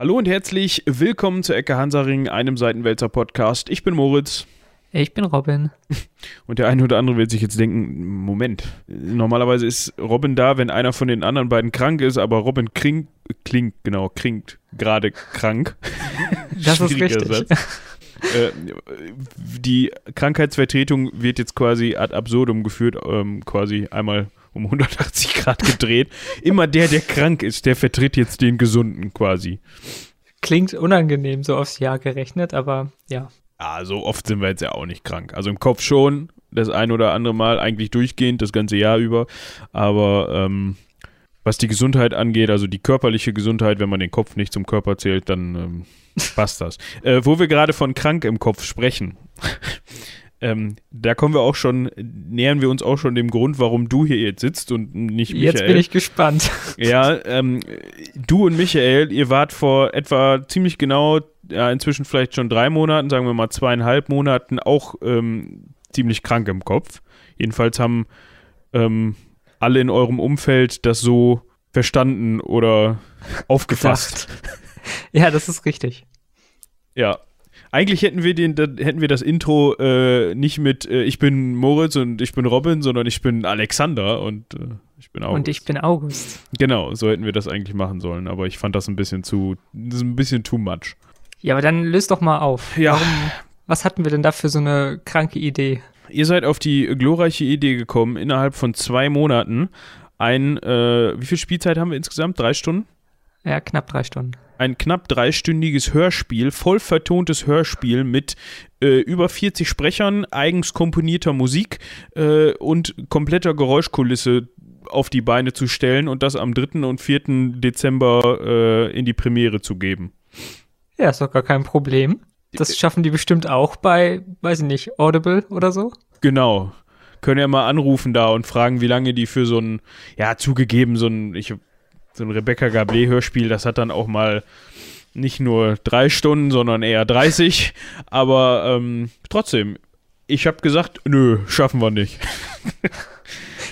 Hallo und herzlich willkommen zu Ecke Hansaring, einem Seitenwälzer Podcast. Ich bin Moritz. Ich bin Robin. Und der eine oder andere wird sich jetzt denken, Moment, normalerweise ist Robin da, wenn einer von den anderen beiden krank ist, aber Robin klingt, klingt, genau, klingt gerade krank. Das ist richtig. Äh, die Krankheitsvertretung wird jetzt quasi ad absurdum geführt, ähm, quasi einmal um 180 Grad gedreht. Immer der, der krank ist, der vertritt jetzt den Gesunden quasi. Klingt unangenehm, so aufs Jahr gerechnet, aber ja. Ja, so oft sind wir jetzt ja auch nicht krank. Also im Kopf schon, das ein oder andere Mal, eigentlich durchgehend, das ganze Jahr über. Aber ähm, was die Gesundheit angeht, also die körperliche Gesundheit, wenn man den Kopf nicht zum Körper zählt, dann ähm, passt das. Äh, wo wir gerade von krank im Kopf sprechen. Ähm, da kommen wir auch schon, nähern wir uns auch schon dem Grund, warum du hier jetzt sitzt und nicht Michael. Jetzt bin ich gespannt. Ja, ähm, du und Michael, ihr wart vor etwa ziemlich genau, ja, inzwischen vielleicht schon drei Monaten, sagen wir mal zweieinhalb Monaten, auch ähm, ziemlich krank im Kopf. Jedenfalls haben ähm, alle in eurem Umfeld das so verstanden oder aufgefasst. ja, das ist richtig. Ja, eigentlich hätten wir den, hätten wir das Intro äh, nicht mit äh, ich bin Moritz und ich bin Robin, sondern ich bin Alexander und äh, ich bin August. Und ich bin August. Genau, so hätten wir das eigentlich machen sollen, aber ich fand das ein bisschen zu, ein bisschen too much. Ja, aber dann löst doch mal auf. Ja. Warum, was hatten wir denn da für so eine kranke Idee? Ihr seid auf die glorreiche Idee gekommen, innerhalb von zwei Monaten ein, äh, wie viel Spielzeit haben wir insgesamt? Drei Stunden? Ja, knapp drei Stunden ein knapp dreistündiges Hörspiel, voll vertontes Hörspiel mit äh, über 40 Sprechern, eigens komponierter Musik äh, und kompletter Geräuschkulisse auf die Beine zu stellen und das am 3. und 4. Dezember äh, in die Premiere zu geben. Ja, ist doch gar kein Problem. Das schaffen die bestimmt auch bei, weiß ich nicht, Audible oder so. Genau. Können ja mal anrufen da und fragen, wie lange die für so ein, ja, zugegeben, so ein, ich so ein Rebecca Gablé-Hörspiel, das hat dann auch mal nicht nur drei Stunden, sondern eher 30. Aber ähm, trotzdem, ich habe gesagt, nö, schaffen wir nicht.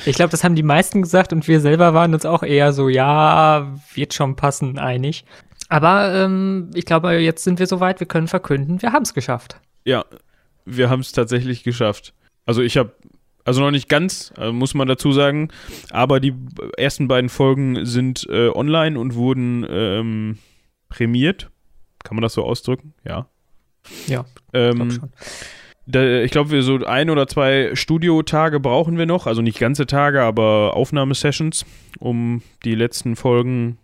ich glaube, das haben die meisten gesagt und wir selber waren uns auch eher so, ja, wird schon passen, einig. Aber ähm, ich glaube, jetzt sind wir soweit, wir können verkünden, wir haben es geschafft. Ja, wir haben es tatsächlich geschafft. Also ich habe also noch nicht ganz, äh, muss man dazu sagen. Aber die ersten beiden Folgen sind äh, online und wurden ähm, prämiert. Kann man das so ausdrücken? Ja. Ja. Ähm, glaub da, ich glaube, wir so ein oder zwei Studiotage brauchen wir noch. Also nicht ganze Tage, aber Aufnahmesessions, um die letzten Folgen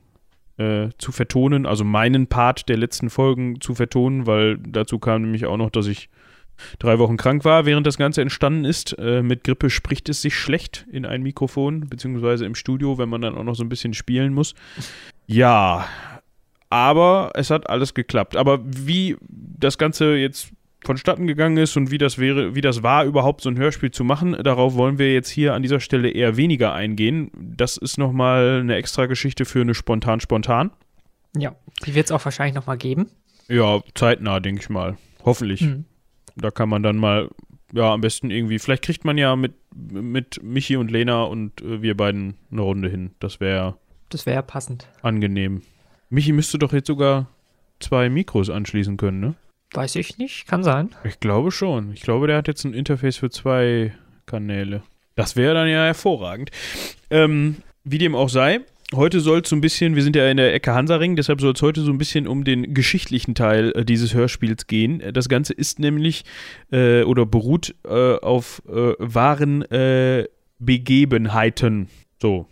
äh, zu vertonen. Also meinen Part der letzten Folgen zu vertonen, weil dazu kam nämlich auch noch, dass ich drei Wochen krank war, während das Ganze entstanden ist. Äh, mit Grippe spricht es sich schlecht in ein Mikrofon, beziehungsweise im Studio, wenn man dann auch noch so ein bisschen spielen muss. Ja, aber es hat alles geklappt. Aber wie das Ganze jetzt vonstatten gegangen ist und wie das wäre, wie das war, überhaupt so ein Hörspiel zu machen, darauf wollen wir jetzt hier an dieser Stelle eher weniger eingehen. Das ist nochmal eine extra Geschichte für eine Spontan-Spontan. Ja, die wird es auch wahrscheinlich nochmal geben. Ja, zeitnah, denke ich mal. Hoffentlich. Mhm. Da kann man dann mal, ja, am besten irgendwie, vielleicht kriegt man ja mit, mit Michi und Lena und äh, wir beiden eine Runde hin. Das wäre. Das wäre passend. Angenehm. Michi müsste doch jetzt sogar zwei Mikros anschließen können, ne? Weiß ich nicht, kann sein. Ich glaube schon. Ich glaube, der hat jetzt ein Interface für zwei Kanäle. Das wäre dann ja hervorragend. Ähm, wie dem auch sei, Heute soll es so ein bisschen, wir sind ja in der Ecke Hansaring, deshalb soll es heute so ein bisschen um den geschichtlichen Teil äh, dieses Hörspiels gehen. Das Ganze ist nämlich äh, oder beruht äh, auf äh, wahren äh, Begebenheiten. So.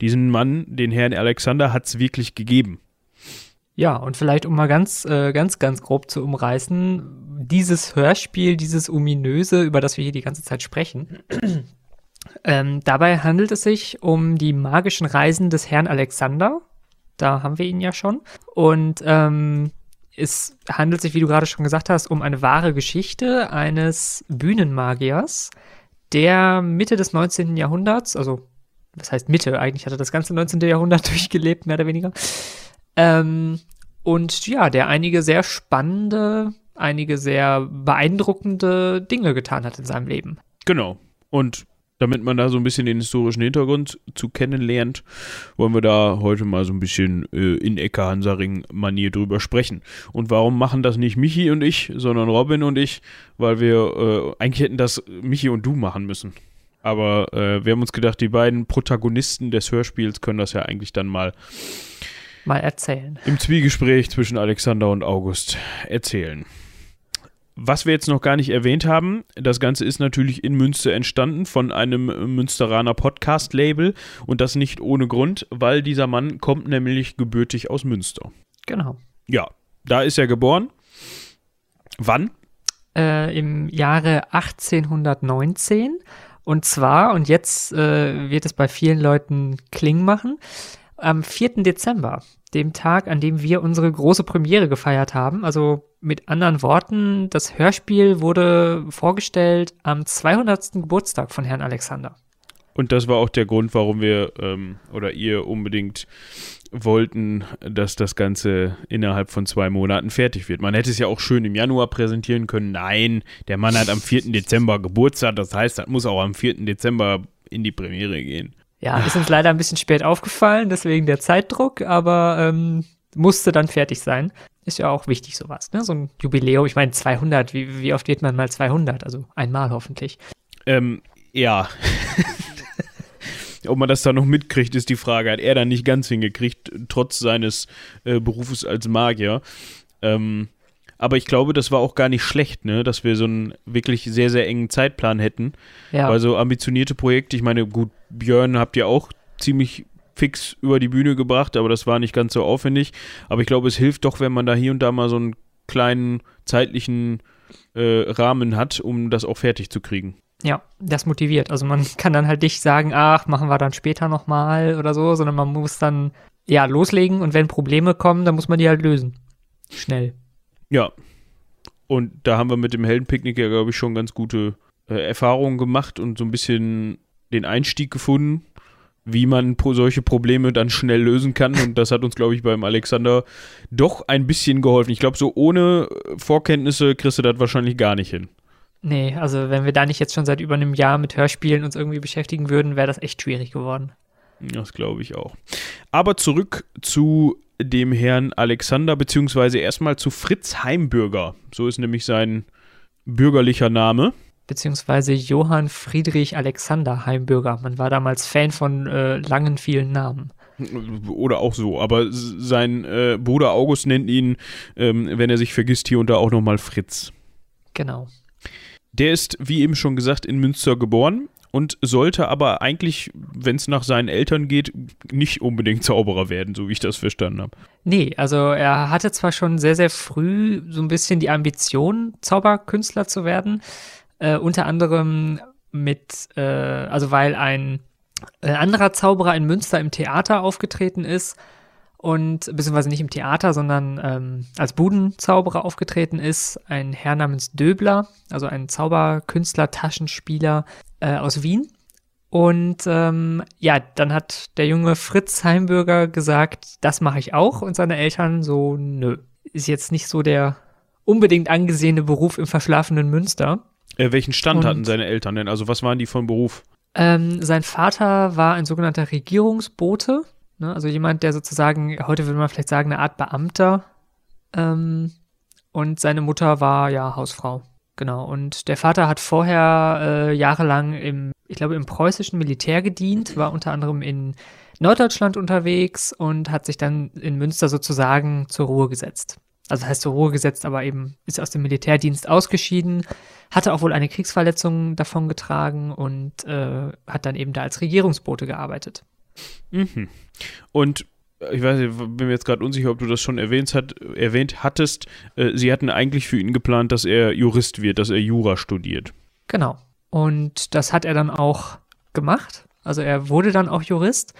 Diesen Mann, den Herrn Alexander, hat es wirklich gegeben. Ja, und vielleicht um mal ganz, äh, ganz, ganz grob zu umreißen, dieses Hörspiel, dieses ominöse, über das wir hier die ganze Zeit sprechen, ähm, dabei handelt es sich um die magischen Reisen des Herrn Alexander. Da haben wir ihn ja schon. Und ähm, es handelt sich, wie du gerade schon gesagt hast, um eine wahre Geschichte eines Bühnenmagiers, der Mitte des 19. Jahrhunderts, also das heißt Mitte, eigentlich hat er das ganze 19. Jahrhundert durchgelebt, mehr oder weniger. Ähm, und ja, der einige sehr spannende, einige sehr beeindruckende Dinge getan hat in seinem Leben. Genau. Und damit man da so ein bisschen den historischen Hintergrund zu kennenlernt, wollen wir da heute mal so ein bisschen äh, in Ecke Hansaring-Manier drüber sprechen. Und warum machen das nicht Michi und ich, sondern Robin und ich? Weil wir, äh, eigentlich hätten das Michi und du machen müssen. Aber äh, wir haben uns gedacht, die beiden Protagonisten des Hörspiels können das ja eigentlich dann mal mal erzählen. Im Zwiegespräch zwischen Alexander und August erzählen. Was wir jetzt noch gar nicht erwähnt haben, das Ganze ist natürlich in Münster entstanden von einem Münsteraner Podcast-Label und das nicht ohne Grund, weil dieser Mann kommt nämlich gebürtig aus Münster. Genau. Ja, da ist er geboren. Wann? Äh, Im Jahre 1819. Und zwar, und jetzt äh, wird es bei vielen Leuten Kling machen, am 4. Dezember, dem Tag, an dem wir unsere große Premiere gefeiert haben. Also mit anderen Worten, das Hörspiel wurde vorgestellt am 200. Geburtstag von Herrn Alexander. Und das war auch der Grund, warum wir ähm, oder ihr unbedingt wollten, dass das Ganze innerhalb von zwei Monaten fertig wird. Man hätte es ja auch schön im Januar präsentieren können. Nein, der Mann hat am 4. Dezember Geburtstag. Das heißt, das muss auch am 4. Dezember in die Premiere gehen. Ja, ist uns leider ein bisschen spät aufgefallen, deswegen der Zeitdruck, aber ähm, musste dann fertig sein. Ist ja auch wichtig, sowas, ne? So ein Jubiläum. Ich meine, 200, wie, wie oft wird man mal 200? Also einmal hoffentlich. Ähm, ja. Ob man das da noch mitkriegt, ist die Frage. Hat er dann nicht ganz hingekriegt, trotz seines äh, Berufes als Magier. Ähm, aber ich glaube, das war auch gar nicht schlecht, ne? dass wir so einen wirklich sehr, sehr engen Zeitplan hätten. Ja. Weil so ambitionierte Projekte, ich meine, gut, Björn habt ihr auch ziemlich fix über die Bühne gebracht, aber das war nicht ganz so aufwendig. Aber ich glaube, es hilft doch, wenn man da hier und da mal so einen kleinen zeitlichen äh, Rahmen hat, um das auch fertig zu kriegen. Ja, das motiviert. Also man kann dann halt nicht sagen, ach, machen wir dann später nochmal oder so, sondern man muss dann ja loslegen und wenn Probleme kommen, dann muss man die halt lösen. Schnell. Ja. Und da haben wir mit dem Heldenpicknick ja, glaube ich, schon ganz gute äh, Erfahrungen gemacht und so ein bisschen den Einstieg gefunden, wie man solche Probleme dann schnell lösen kann. Und das hat uns, glaube ich, beim Alexander doch ein bisschen geholfen. Ich glaube, so ohne Vorkenntnisse kriegst du das wahrscheinlich gar nicht hin. Nee, also wenn wir da nicht jetzt schon seit über einem Jahr mit Hörspielen uns irgendwie beschäftigen würden, wäre das echt schwierig geworden. Das glaube ich auch. Aber zurück zu dem Herrn Alexander, beziehungsweise erstmal zu Fritz Heimbürger. So ist nämlich sein bürgerlicher Name. Beziehungsweise Johann Friedrich Alexander Heimbürger. Man war damals Fan von äh, langen, vielen Namen. Oder auch so, aber sein äh, Bruder August nennt ihn, ähm, wenn er sich vergisst, hier und da auch nochmal Fritz. Genau. Der ist, wie eben schon gesagt, in Münster geboren und sollte aber eigentlich, wenn es nach seinen Eltern geht, nicht unbedingt Zauberer werden, so wie ich das verstanden habe. Nee, also er hatte zwar schon sehr, sehr früh so ein bisschen die Ambition, Zauberkünstler zu werden, äh, unter anderem mit, äh, also weil ein äh, anderer Zauberer in Münster im Theater aufgetreten ist und beziehungsweise nicht im Theater, sondern ähm, als Budenzauberer aufgetreten ist, ein Herr namens Döbler, also ein Zauberkünstler, Taschenspieler, äh, aus Wien. Und ähm, ja, dann hat der junge Fritz Heimbürger gesagt, das mache ich auch. Und seine Eltern so, nö, ist jetzt nicht so der unbedingt angesehene Beruf im verschlafenen Münster. Äh, welchen Stand Und, hatten seine Eltern denn? Also was waren die von Beruf? Ähm, sein Vater war ein sogenannter Regierungsbote, ne? also jemand, der sozusagen, heute würde man vielleicht sagen, eine Art Beamter. Ähm, und seine Mutter war ja Hausfrau. Genau, und der Vater hat vorher äh, jahrelang im, ich glaube, im preußischen Militär gedient, war unter anderem in Norddeutschland unterwegs und hat sich dann in Münster sozusagen zur Ruhe gesetzt. Also heißt zur Ruhe gesetzt, aber eben ist aus dem Militärdienst ausgeschieden, hatte auch wohl eine Kriegsverletzung davongetragen und äh, hat dann eben da als Regierungsbote gearbeitet. Mhm. Und ich weiß nicht, bin mir jetzt gerade unsicher, ob du das schon erwähnt, hat, erwähnt hattest. Äh, sie hatten eigentlich für ihn geplant, dass er Jurist wird, dass er Jura studiert. Genau. Und das hat er dann auch gemacht. Also er wurde dann auch Jurist.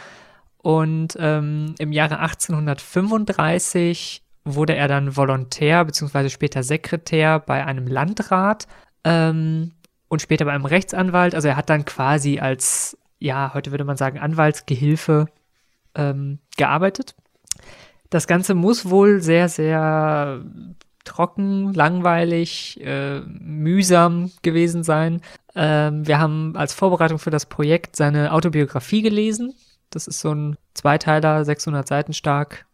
Und ähm, im Jahre 1835 wurde er dann Volontär bzw. später Sekretär bei einem Landrat ähm, und später bei einem Rechtsanwalt. Also er hat dann quasi als, ja, heute würde man sagen, Anwaltsgehilfe ähm, gearbeitet. Das Ganze muss wohl sehr, sehr trocken, langweilig, äh, mühsam gewesen sein. Ähm, wir haben als Vorbereitung für das Projekt seine Autobiografie gelesen. Das ist so ein Zweiteiler, 600 Seiten stark.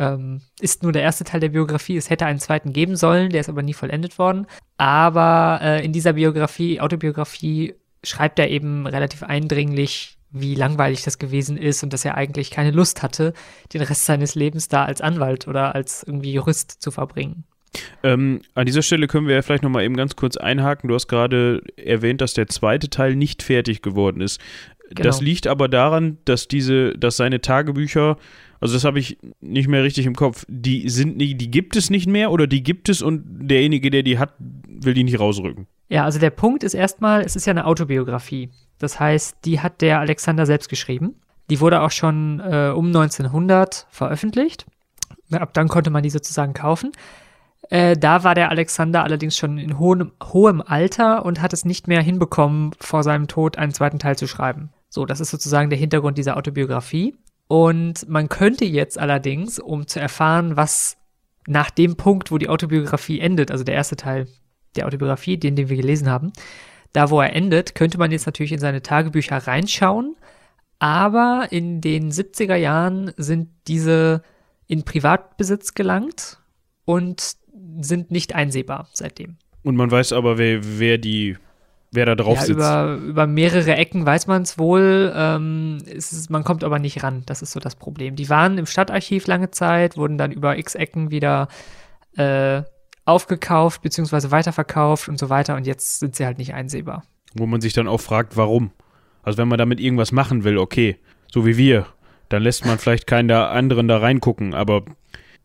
Ähm, ist nur der erste Teil der Biografie. Es hätte einen zweiten geben sollen, der ist aber nie vollendet worden. Aber äh, in dieser Biografie, Autobiografie, schreibt er eben relativ eindringlich, wie langweilig das gewesen ist und dass er eigentlich keine Lust hatte, den Rest seines Lebens da als Anwalt oder als irgendwie Jurist zu verbringen. Ähm, an dieser Stelle können wir ja vielleicht nochmal eben ganz kurz einhaken. Du hast gerade erwähnt, dass der zweite Teil nicht fertig geworden ist. Genau. Das liegt aber daran, dass diese, dass seine Tagebücher, also das habe ich nicht mehr richtig im Kopf, die sind nie, die gibt es nicht mehr oder die gibt es und derjenige, der die hat, will die nicht rausrücken. Ja, also der Punkt ist erstmal, es ist ja eine Autobiografie. Das heißt, die hat der Alexander selbst geschrieben. Die wurde auch schon äh, um 1900 veröffentlicht. Ab dann konnte man die sozusagen kaufen. Äh, da war der Alexander allerdings schon in hohem, hohem Alter und hat es nicht mehr hinbekommen, vor seinem Tod einen zweiten Teil zu schreiben. So, das ist sozusagen der Hintergrund dieser Autobiografie. Und man könnte jetzt allerdings, um zu erfahren, was nach dem Punkt, wo die Autobiografie endet, also der erste Teil der Autobiografie, den, den wir gelesen haben, da wo er endet, könnte man jetzt natürlich in seine Tagebücher reinschauen. Aber in den 70er Jahren sind diese in Privatbesitz gelangt und sind nicht einsehbar seitdem. Und man weiß aber, wer, wer die, wer da drauf ja, sitzt. Über, über mehrere Ecken weiß man es wohl. Ähm, ist, man kommt aber nicht ran. Das ist so das Problem. Die waren im Stadtarchiv lange Zeit, wurden dann über x Ecken wieder äh, aufgekauft bzw. weiterverkauft und so weiter. Und jetzt sind sie halt nicht einsehbar. Wo man sich dann auch fragt, warum. Also wenn man damit irgendwas machen will, okay, so wie wir, dann lässt man vielleicht keinen da anderen da reingucken, aber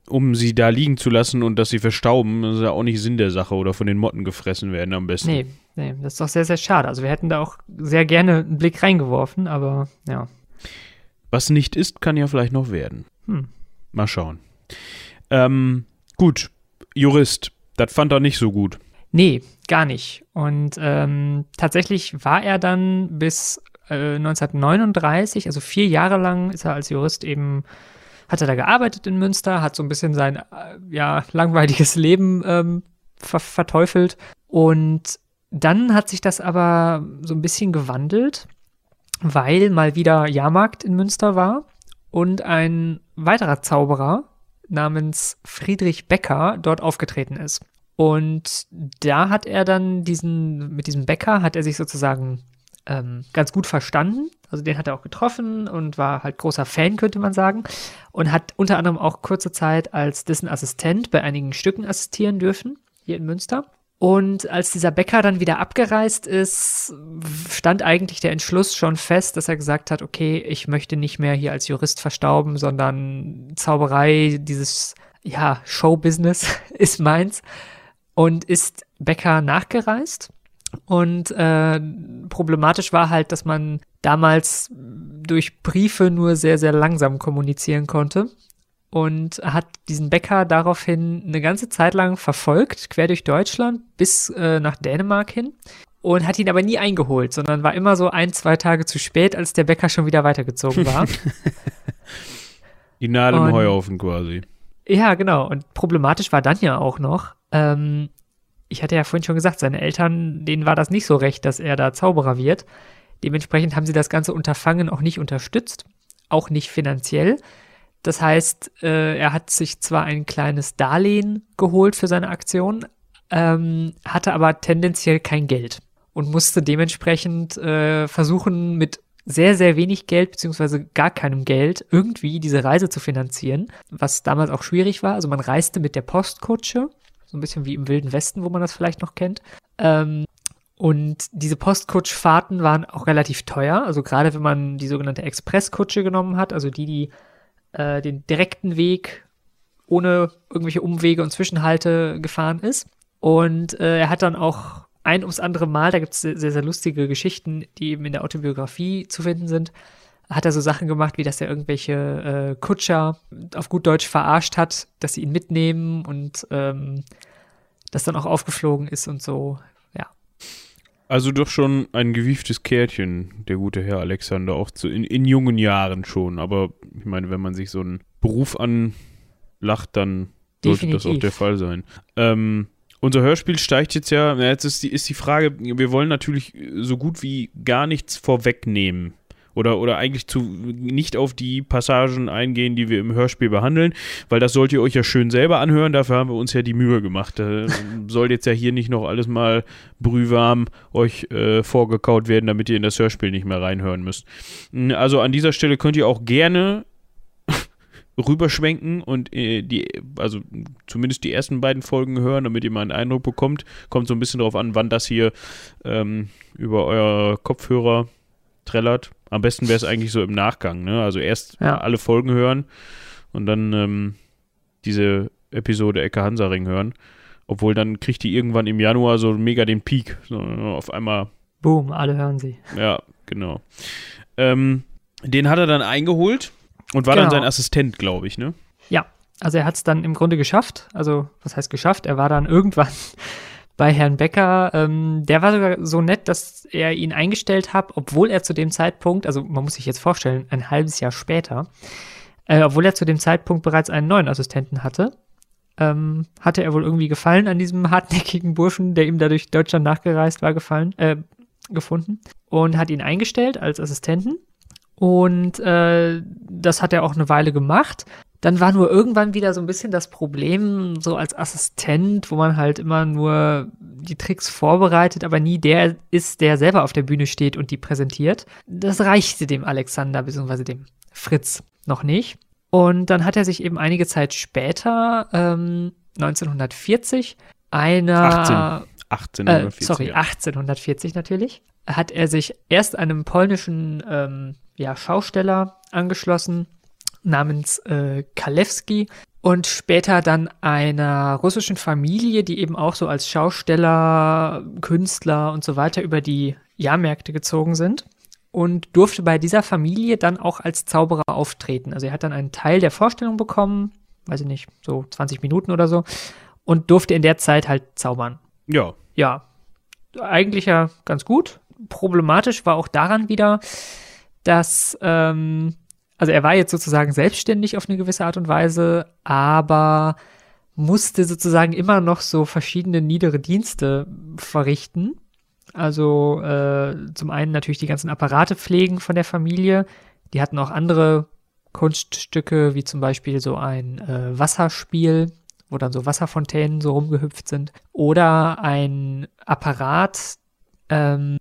um sie da liegen zu lassen und dass sie verstauben, ist ja auch nicht Sinn der Sache oder von den Motten gefressen werden am besten. Nee, nee, das ist doch sehr, sehr schade. Also wir hätten da auch sehr gerne einen Blick reingeworfen, aber ja. Was nicht ist, kann ja vielleicht noch werden. Hm. Mal schauen. Ähm, gut, Jurist, das fand er nicht so gut. Nee, gar nicht. Und ähm, tatsächlich war er dann bis äh, 1939, also vier Jahre lang, ist er als Jurist eben hat er da gearbeitet in Münster, hat so ein bisschen sein äh, ja, langweiliges Leben ähm, ver verteufelt. Und dann hat sich das aber so ein bisschen gewandelt, weil mal wieder Jahrmarkt in Münster war und ein weiterer Zauberer namens Friedrich Becker dort aufgetreten ist. Und da hat er dann diesen, mit diesem Becker hat er sich sozusagen ähm, ganz gut verstanden. Also den hat er auch getroffen und war halt großer Fan, könnte man sagen. Und hat unter anderem auch kurze Zeit als dessen Assistent bei einigen Stücken assistieren dürfen, hier in Münster. Und als dieser Bäcker dann wieder abgereist ist, stand eigentlich der Entschluss schon fest, dass er gesagt hat, okay, ich möchte nicht mehr hier als Jurist verstauben, sondern Zauberei, dieses, ja, Showbusiness ist meins. Und ist Bäcker nachgereist und äh, problematisch war halt, dass man damals durch Briefe nur sehr, sehr langsam kommunizieren konnte. Und hat diesen Bäcker daraufhin eine ganze Zeit lang verfolgt, quer durch Deutschland bis äh, nach Dänemark hin. Und hat ihn aber nie eingeholt, sondern war immer so ein, zwei Tage zu spät, als der Bäcker schon wieder weitergezogen war. Die Nadel im Heuhaufen quasi. Ja, genau. Und problematisch war dann ja auch noch, ähm, ich hatte ja vorhin schon gesagt, seine Eltern, denen war das nicht so recht, dass er da Zauberer wird. Dementsprechend haben sie das ganze Unterfangen auch nicht unterstützt, auch nicht finanziell. Das heißt, äh, er hat sich zwar ein kleines Darlehen geholt für seine Aktion, ähm, hatte aber tendenziell kein Geld und musste dementsprechend äh, versuchen, mit sehr, sehr wenig Geld beziehungsweise gar keinem Geld irgendwie diese Reise zu finanzieren, was damals auch schwierig war. Also man reiste mit der Postkutsche so ein bisschen wie im Wilden Westen, wo man das vielleicht noch kennt. Ähm, und diese Postkutschfahrten waren auch relativ teuer. Also gerade wenn man die sogenannte Expresskutsche genommen hat, also die, die äh, den direkten Weg ohne irgendwelche Umwege und Zwischenhalte gefahren ist. Und äh, er hat dann auch ein ums andere Mal, da gibt es sehr, sehr lustige Geschichten, die eben in der Autobiografie zu finden sind, hat er so Sachen gemacht, wie dass er irgendwelche äh, Kutscher auf gut Deutsch verarscht hat, dass sie ihn mitnehmen und ähm, das dann auch aufgeflogen ist und so. Also doch schon ein gewieftes Kärtchen, der gute Herr Alexander, auch zu, in, in jungen Jahren schon. Aber ich meine, wenn man sich so einen Beruf anlacht, dann sollte das auch der Fall sein. Ähm, unser Hörspiel steigt jetzt ja, jetzt ist die, ist die Frage, wir wollen natürlich so gut wie gar nichts vorwegnehmen oder, oder eigentlich zu, nicht auf die Passagen eingehen, die wir im Hörspiel behandeln, weil das sollt ihr euch ja schön selber anhören. Dafür haben wir uns ja die Mühe gemacht. Da soll jetzt ja hier nicht noch alles mal brühwarm euch äh, vorgekaut werden, damit ihr in das Hörspiel nicht mehr reinhören müsst. Also an dieser Stelle könnt ihr auch gerne rüberschwenken und äh, die, also zumindest die ersten beiden Folgen hören, damit ihr mal einen Eindruck bekommt. Kommt so ein bisschen darauf an, wann das hier ähm, über euer Kopfhörer trällert. Am besten wäre es eigentlich so im Nachgang, ne? Also erst ja. alle Folgen hören und dann ähm, diese Episode Ecke Hansaring hören. Obwohl dann kriegt die irgendwann im Januar so mega den Peak. So, auf einmal. Boom, alle hören sie. Ja, genau. Ähm, den hat er dann eingeholt und war genau. dann sein Assistent, glaube ich, ne? Ja, also er hat es dann im Grunde geschafft. Also, was heißt geschafft? Er war dann irgendwann bei Herrn Becker, ähm, der war sogar so nett, dass er ihn eingestellt hat, obwohl er zu dem Zeitpunkt, also man muss sich jetzt vorstellen, ein halbes Jahr später, äh, obwohl er zu dem Zeitpunkt bereits einen neuen Assistenten hatte, ähm, hatte er wohl irgendwie Gefallen an diesem hartnäckigen Burschen, der ihm dadurch Deutschland nachgereist war, gefallen, äh, gefunden und hat ihn eingestellt als Assistenten. Und äh, das hat er auch eine Weile gemacht. Dann war nur irgendwann wieder so ein bisschen das Problem, so als Assistent, wo man halt immer nur die Tricks vorbereitet, aber nie der ist, der selber auf der Bühne steht und die präsentiert. Das reichte dem Alexander bzw. dem Fritz noch nicht. Und dann hat er sich eben einige Zeit später, ähm, 1940, einer 18. 1840, äh, sorry, ja. 1840 natürlich, hat er sich erst einem polnischen ähm, ja, Schausteller angeschlossen, namens äh, Kalewski und später dann einer russischen Familie, die eben auch so als Schausteller, Künstler und so weiter über die Jahrmärkte gezogen sind und durfte bei dieser Familie dann auch als Zauberer auftreten. Also er hat dann einen Teil der Vorstellung bekommen, weiß ich nicht, so 20 Minuten oder so und durfte in der Zeit halt zaubern. Ja. Ja, eigentlich ja ganz gut. Problematisch war auch daran wieder, dass ähm, also er war jetzt sozusagen selbstständig auf eine gewisse Art und Weise, aber musste sozusagen immer noch so verschiedene niedere Dienste verrichten. Also äh, zum einen natürlich die ganzen Apparate pflegen von der Familie. Die hatten auch andere Kunststücke, wie zum Beispiel so ein äh, Wasserspiel, wo dann so Wasserfontänen so rumgehüpft sind. Oder ein Apparat, ähm,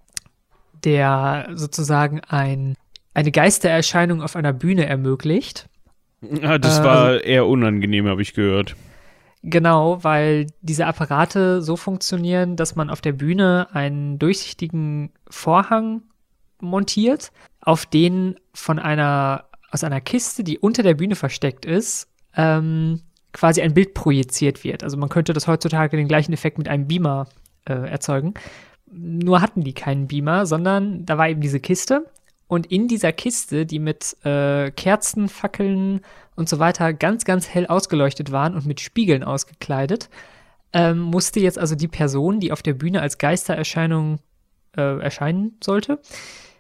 der sozusagen ein eine Geistererscheinung auf einer Bühne ermöglicht. Ja, das äh, war also, eher unangenehm, habe ich gehört. Genau, weil diese Apparate so funktionieren, dass man auf der Bühne einen durchsichtigen Vorhang montiert, auf den von einer aus einer Kiste, die unter der Bühne versteckt ist, ähm, quasi ein Bild projiziert wird. Also man könnte das heutzutage den gleichen Effekt mit einem Beamer äh, erzeugen. Nur hatten die keinen Beamer, sondern da war eben diese Kiste und in dieser Kiste, die mit äh, Kerzen, Fackeln und so weiter ganz, ganz hell ausgeleuchtet waren und mit Spiegeln ausgekleidet, ähm, musste jetzt also die Person, die auf der Bühne als Geistererscheinung äh, erscheinen sollte,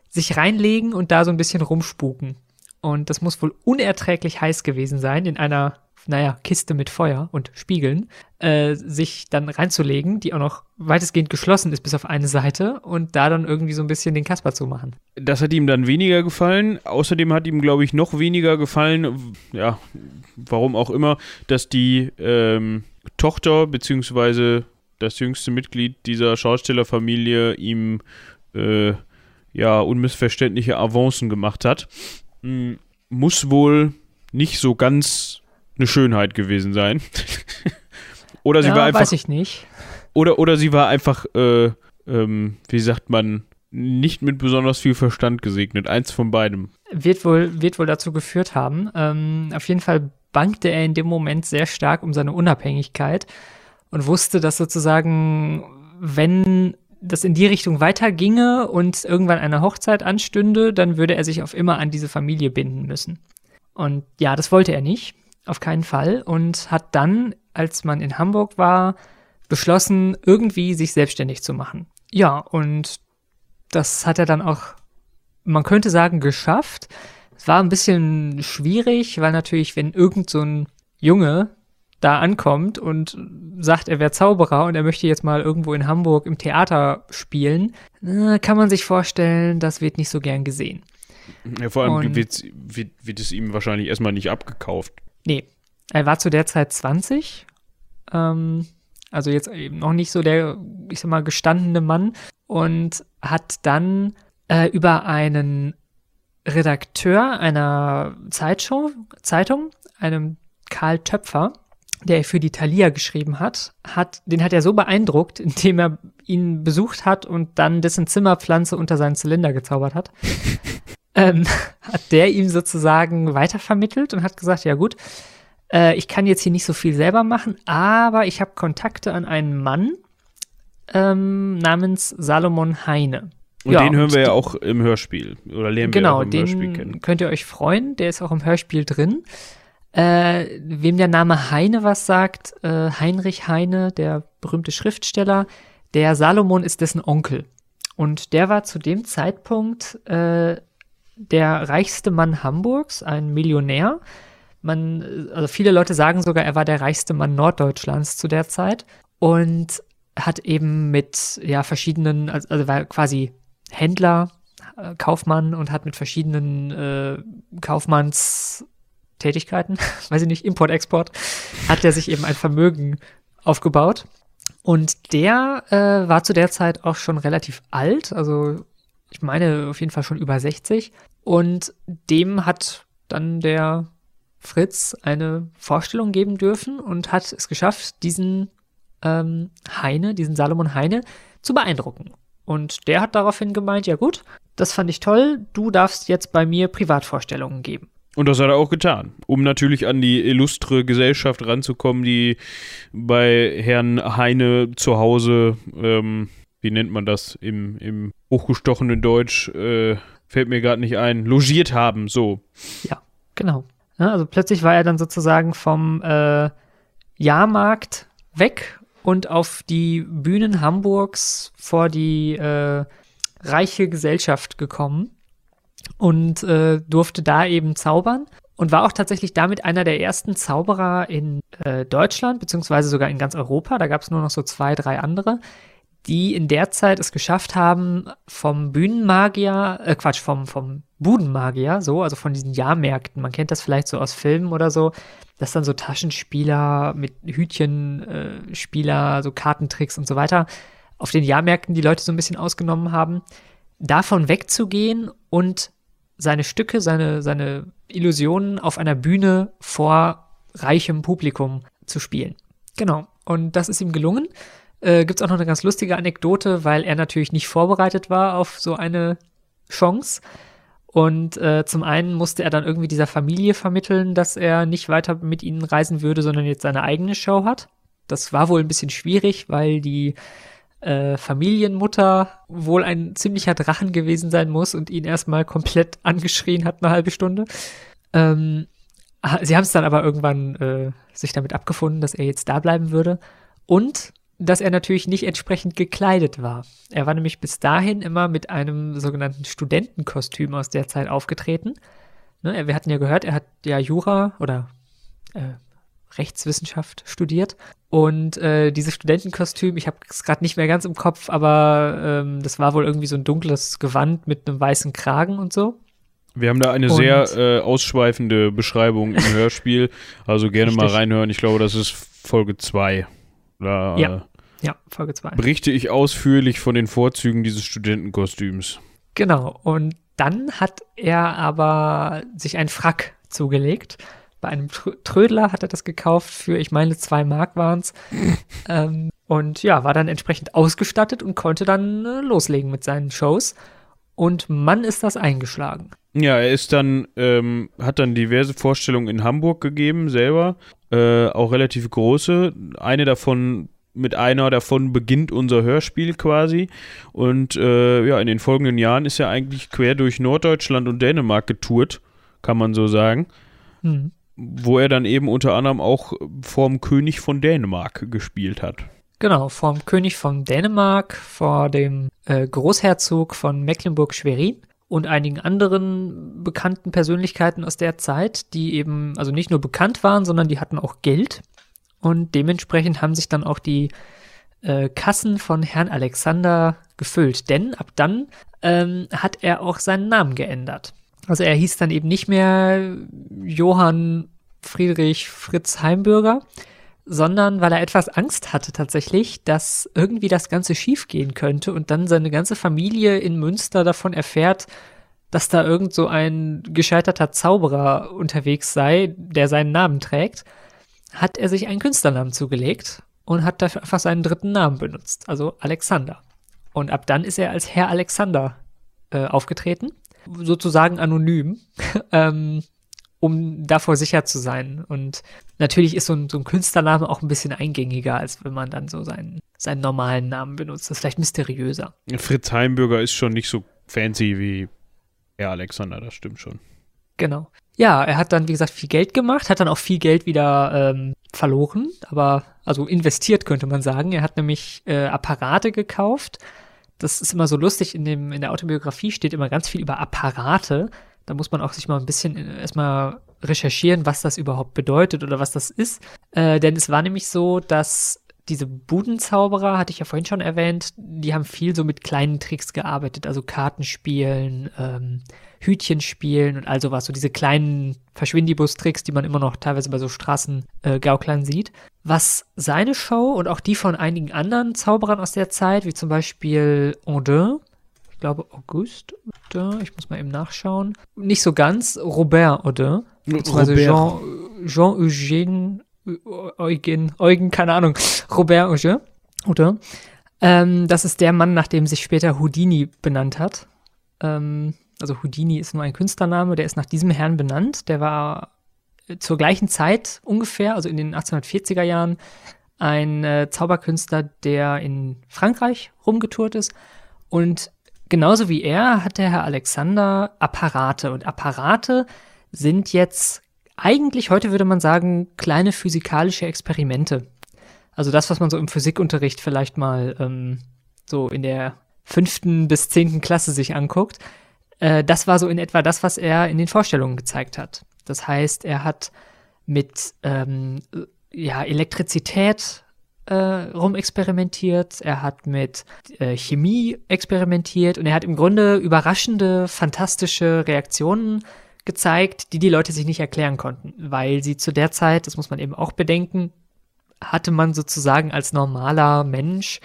sich reinlegen und da so ein bisschen rumspuken. Und das muss wohl unerträglich heiß gewesen sein in einer naja, Kiste mit Feuer und Spiegeln, äh, sich dann reinzulegen, die auch noch weitestgehend geschlossen ist bis auf eine Seite und da dann irgendwie so ein bisschen den Kasper zu machen. Das hat ihm dann weniger gefallen. Außerdem hat ihm, glaube ich, noch weniger gefallen, ja, warum auch immer, dass die ähm, Tochter beziehungsweise das jüngste Mitglied dieser Schaustellerfamilie ihm äh, ja unmissverständliche Avancen gemacht hat. Hm, muss wohl nicht so ganz eine Schönheit gewesen sein. oder sie ja, war einfach. Weiß ich nicht. Oder, oder sie war einfach, äh, ähm, wie sagt man, nicht mit besonders viel Verstand gesegnet. Eins von beidem. Wird wohl, wird wohl dazu geführt haben. Ähm, auf jeden Fall bankte er in dem Moment sehr stark um seine Unabhängigkeit und wusste, dass sozusagen, wenn das in die Richtung weiterginge und irgendwann eine Hochzeit anstünde, dann würde er sich auf immer an diese Familie binden müssen. Und ja, das wollte er nicht auf keinen Fall und hat dann, als man in Hamburg war, beschlossen, irgendwie sich selbstständig zu machen. Ja, und das hat er dann auch, man könnte sagen, geschafft. Es war ein bisschen schwierig, weil natürlich, wenn irgend so ein Junge da ankommt und sagt, er wäre Zauberer und er möchte jetzt mal irgendwo in Hamburg im Theater spielen, äh, kann man sich vorstellen, das wird nicht so gern gesehen. Ja, vor allem wird, wird, wird es ihm wahrscheinlich erstmal nicht abgekauft. Nee, er war zu der Zeit 20. Ähm, also jetzt eben noch nicht so der, ich sag mal, gestandene Mann. Und hat dann äh, über einen Redakteur einer Zeitshow, Zeitung, einem Karl Töpfer, der für die Thalia geschrieben hat, hat, den hat er so beeindruckt, indem er ihn besucht hat und dann dessen Zimmerpflanze unter seinen Zylinder gezaubert hat. ähm, hat der ihm sozusagen weitervermittelt und hat gesagt, ja gut, äh, ich kann jetzt hier nicht so viel selber machen, aber ich habe Kontakte an einen Mann ähm, namens Salomon Heine. Und Ja, den hören wir ja auch im Hörspiel. Oder lernen Genau, wir auch im Hörspiel den kennen. könnt ihr euch freuen, der ist auch im Hörspiel drin. Äh, wem der Name Heine was sagt, äh, Heinrich Heine, der berühmte Schriftsteller, der Salomon ist dessen Onkel. Und der war zu dem Zeitpunkt äh, der reichste Mann Hamburgs, ein Millionär. Man, also viele Leute sagen sogar, er war der reichste Mann Norddeutschlands zu der Zeit und hat eben mit ja verschiedenen, also, also war quasi Händler, äh, Kaufmann und hat mit verschiedenen äh, Kaufmannstätigkeiten, weiß ich nicht, Import-Export, hat er sich eben ein Vermögen aufgebaut. Und der äh, war zu der Zeit auch schon relativ alt, also ich meine auf jeden Fall schon über 60. Und dem hat dann der Fritz eine Vorstellung geben dürfen und hat es geschafft, diesen ähm, Heine, diesen Salomon Heine, zu beeindrucken. Und der hat daraufhin gemeint, ja gut, das fand ich toll, du darfst jetzt bei mir Privatvorstellungen geben. Und das hat er auch getan, um natürlich an die illustre Gesellschaft ranzukommen, die bei Herrn Heine zu Hause, ähm, wie nennt man das im, im hochgestochenen Deutsch, äh, fällt mir gerade nicht ein, logiert haben, so. Genau. Ja, also plötzlich war er dann sozusagen vom äh, Jahrmarkt weg und auf die Bühnen Hamburgs vor die äh, reiche Gesellschaft gekommen und äh, durfte da eben zaubern und war auch tatsächlich damit einer der ersten Zauberer in äh, Deutschland, beziehungsweise sogar in ganz Europa. Da gab es nur noch so zwei, drei andere, die in der Zeit es geschafft haben, vom Bühnenmagier, äh Quatsch, vom, vom Budenmagier, so, also von diesen Jahrmärkten, man kennt das vielleicht so aus Filmen oder so, dass dann so Taschenspieler mit Hütchenspieler, äh, so Kartentricks und so weiter auf den Jahrmärkten die Leute so ein bisschen ausgenommen haben, davon wegzugehen und seine Stücke, seine, seine Illusionen auf einer Bühne vor reichem Publikum zu spielen. Genau. Und das ist ihm gelungen. Äh, Gibt es auch noch eine ganz lustige Anekdote, weil er natürlich nicht vorbereitet war auf so eine Chance. Und äh, zum einen musste er dann irgendwie dieser Familie vermitteln, dass er nicht weiter mit ihnen reisen würde, sondern jetzt seine eigene Show hat. Das war wohl ein bisschen schwierig, weil die äh, Familienmutter wohl ein ziemlicher Drachen gewesen sein muss und ihn erstmal komplett angeschrien hat, eine halbe Stunde. Ähm, sie haben es dann aber irgendwann äh, sich damit abgefunden, dass er jetzt da bleiben würde. Und dass er natürlich nicht entsprechend gekleidet war. Er war nämlich bis dahin immer mit einem sogenannten Studentenkostüm aus der Zeit aufgetreten. Ne, wir hatten ja gehört, er hat ja Jura oder äh, Rechtswissenschaft studiert. Und äh, dieses Studentenkostüm, ich habe es gerade nicht mehr ganz im Kopf, aber ähm, das war wohl irgendwie so ein dunkles Gewand mit einem weißen Kragen und so. Wir haben da eine Und- sehr äh, ausschweifende Beschreibung im Hörspiel, also gerne mal Richtig. reinhören. Ich glaube, das ist Folge 2. Da Ja. Ja, Folge 2. berichte ich ausführlich von den Vorzügen dieses Studentenkostüms. Genau. Und dann hat er aber sich einen Frack zugelegt. Bei einem Trö- Trödler hat er das gekauft für, ich meine, zwei Mark waren's. ähm, und ja, war dann entsprechend ausgestattet und konnte dann äh, loslegen mit seinen Shows. Und Mann ist das eingeschlagen. Ja, er ist dann, ähm, hat dann diverse Vorstellungen in Hamburg gegeben, selber, äh, auch relativ große. Eine davon, mit einer davon beginnt unser Hörspiel quasi. Und äh, ja, in den folgenden Jahren ist er eigentlich quer durch Norddeutschland und Dänemark getourt, kann man so sagen. Hm. Wo er dann eben unter anderem auch vorm König von Dänemark gespielt hat. Genau, vom König von Dänemark, vor dem äh, Großherzog von Mecklenburg-Schwerin und einigen anderen bekannten Persönlichkeiten aus der Zeit, die eben also nicht nur bekannt waren, sondern die hatten auch Geld. Und dementsprechend haben sich dann auch die äh, Kassen von Herrn Alexander gefüllt. Denn ab dann ähm, hat er auch seinen Namen geändert. Also er hieß dann eben nicht mehr Johann Friedrich Fritz Heimbürger, sondern weil er etwas Angst hatte tatsächlich, dass irgendwie das Ganze schiefgehen könnte und dann seine ganze Familie in Münster davon erfährt, dass da irgend so ein gescheiterter Zauberer unterwegs sei, der seinen Namen trägt, hat er sich einen Künstlernamen zugelegt und hat dafür einfach seinen dritten Namen benutzt, also Alexander. Und ab dann ist er als Herr Alexander äh, aufgetreten, sozusagen anonym. ähm, um davor sicher zu sein. Und natürlich ist so ein, so ein, Künstlername auch ein bisschen eingängiger, als wenn man dann so seinen, seinen normalen Namen benutzt. Das ist vielleicht mysteriöser. Fritz Heimbürger ist schon nicht so fancy wie Herr Alexander, das stimmt schon. Genau. Ja, er hat dann, wie gesagt, viel Geld gemacht, hat dann auch viel Geld wieder ähm, verloren, aber also investiert, könnte man sagen. Er hat nämlich äh, Apparate gekauft. Das ist immer so lustig, in, dem, in der Autobiografie steht immer ganz viel über Apparate. Da muss man auch sich mal ein bisschen äh, erstmal recherchieren, was das überhaupt bedeutet oder was das ist. Äh, denn es war nämlich so, dass diese Budenzauberer, hatte ich ja vorhin schon erwähnt, die haben viel so mit kleinen Tricks gearbeitet, also Kartenspielen, ähm, Hütchenspielen und all sowas, so diese kleinen Verschwindibus-Tricks, die man immer noch teilweise bei so Straßengauklern äh, sieht. Was seine Show und auch die von einigen anderen Zauberern aus der Zeit, wie zum Beispiel Ondin, glaube Auguste Audin, ich muss mal eben nachschauen. Nicht so ganz, Robert Audin, beziehungsweise Jean, Jean Eugène, Eugen, Eugen, keine Ahnung, Robert Audin, Audin. Ähm, das ist der Mann, nach dem sich später Houdini benannt hat. Ähm, also Houdini ist nur ein Künstlername, der ist nach diesem Herrn benannt. Der war zur gleichen Zeit ungefähr, also in den 1840er Jahren, ein äh, Zauberkünstler, der in Frankreich rumgetourt ist und genauso wie er hat der Herr Alexander Apparate. Und Apparate sind jetzt eigentlich, heute würde man sagen, kleine physikalische Experimente. Also das, was man so im Physikunterricht vielleicht mal ähm, so in der fünften bis zehnten Klasse sich anguckt. Äh, das war so in etwa das, was er in den Vorstellungen gezeigt hat. Das heißt, er hat mit ähm, ja, Elektrizität äh, rumexperimentiert, er hat mit äh, Chemie experimentiert und er hat im Grunde überraschende, fantastische Reaktionen gezeigt, die die Leute sich nicht erklären konnten, weil sie zu der Zeit, das muss man eben auch bedenken, hatte man sozusagen als normaler Mensch,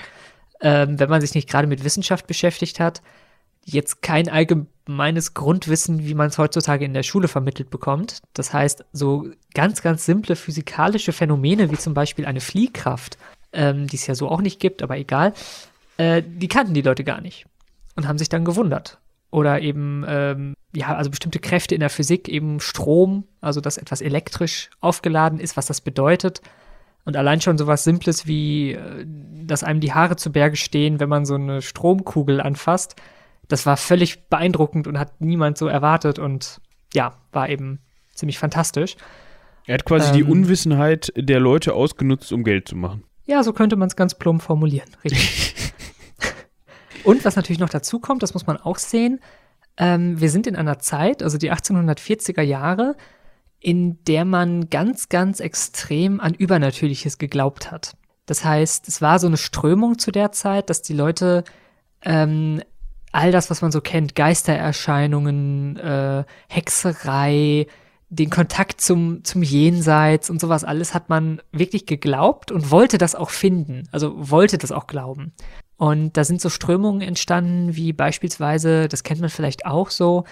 äh, wenn man sich nicht gerade mit Wissenschaft beschäftigt hat, jetzt kein allgemeines Grundwissen, wie man es heutzutage in der Schule vermittelt bekommt. Das heißt, so ganz, ganz simple physikalische Phänomene wie zum Beispiel eine Fliehkraft, ähm, die es ja so auch nicht gibt, aber egal, äh, die kannten die Leute gar nicht und haben sich dann gewundert. Oder eben, ähm, ja, also bestimmte Kräfte in der Physik, eben Strom, also dass etwas elektrisch aufgeladen ist, was das bedeutet. Und allein schon sowas Simples wie, äh, dass einem die Haare zu Berge stehen, wenn man so eine Stromkugel anfasst, das war völlig beeindruckend und hat niemand so erwartet und ja, war eben ziemlich fantastisch. Er hat quasi ähm, die Unwissenheit der Leute ausgenutzt, um Geld zu machen. Ja, so könnte man es ganz plump formulieren. Richtig. und was natürlich noch dazu kommt, das muss man auch sehen, ähm, wir sind in einer Zeit, also die 1840er Jahre, in der man ganz, ganz extrem an Übernatürliches geglaubt hat. Das heißt, es war so eine Strömung zu der Zeit, dass die Leute ähm, all das, was man so kennt, Geistererscheinungen, äh, Hexerei, den Kontakt zum, zum Jenseits und sowas alles hat man wirklich geglaubt und wollte das auch finden, also wollte das auch glauben. Und da sind so Strömungen entstanden, wie beispielsweise, das kennt man vielleicht auch so,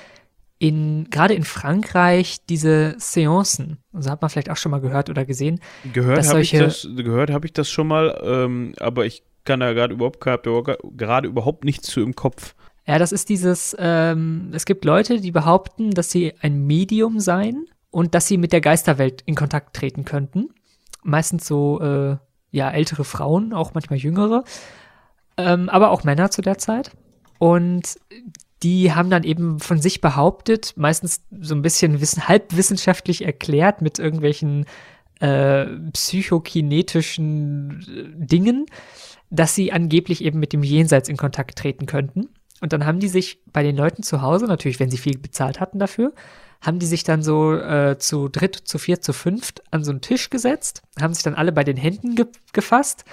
in, gerade in Frankreich diese Seancen, also hat man vielleicht auch schon mal gehört oder gesehen. Gehört habe ich, das, gehört hab ich das schon mal, ähm, aber ich kann da gerade überhaupt, gerade überhaupt nichts zu im Kopf. Ja, das ist dieses, ähm, es gibt Leute, die behaupten, dass sie ein Medium seien und dass sie mit der Geisterwelt in Kontakt treten könnten. Meistens so, äh, ja, ältere Frauen, auch manchmal jüngere, ähm, aber auch Männer zu der Zeit. Und die haben dann eben von sich behauptet, meistens so ein bisschen wissen, halbwissenschaftlich erklärt mit irgendwelchen äh, psychokinetischen äh, Dingen, dass sie angeblich eben mit dem Jenseits in Kontakt treten könnten. Und dann haben die sich bei den Leuten zu Hause, natürlich, wenn sie viel bezahlt hatten dafür, haben die sich dann so äh, zu dritt, zu viert, zu fünft an so einen Tisch gesetzt, haben sich dann alle bei den Händen ge gefasst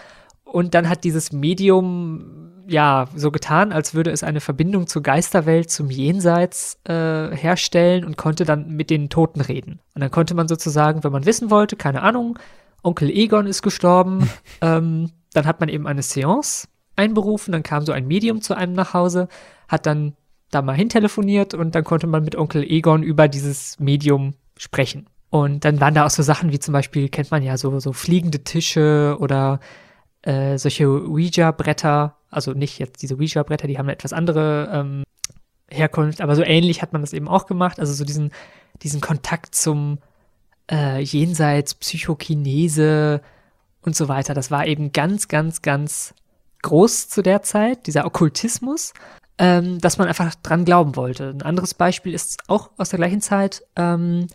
und dann hat dieses Medium ja so getan, als würde es eine Verbindung zur Geisterwelt, zum Jenseits äh, herstellen und konnte dann mit den Toten reden. Und dann konnte man sozusagen, wenn man wissen wollte, keine Ahnung, Onkel Egon ist gestorben, ähm, dann hat man eben eine Seance einberufen, dann kam so ein Medium zu einem nach Hause, hat dann da mal hintelefoniert und dann konnte man mit Onkel Egon über dieses Medium sprechen. Und dann waren da auch so Sachen wie zum Beispiel, kennt man ja so, so fliegende Tische oder äh, solche Ouija-Bretter, also nicht jetzt diese Ouija-Bretter, die haben eine etwas andere ähm, Herkunft, aber so ähnlich hat man das eben auch gemacht, also so diesen, diesen Kontakt zum äh, Jenseits, Psychokinese und so weiter. Das war eben ganz, ganz, ganz groß zu der Zeit, dieser Okkultismus, ähm, dass man einfach dran glauben wollte. Ein anderes Beispiel ist auch aus der gleichen Zeit, ähm,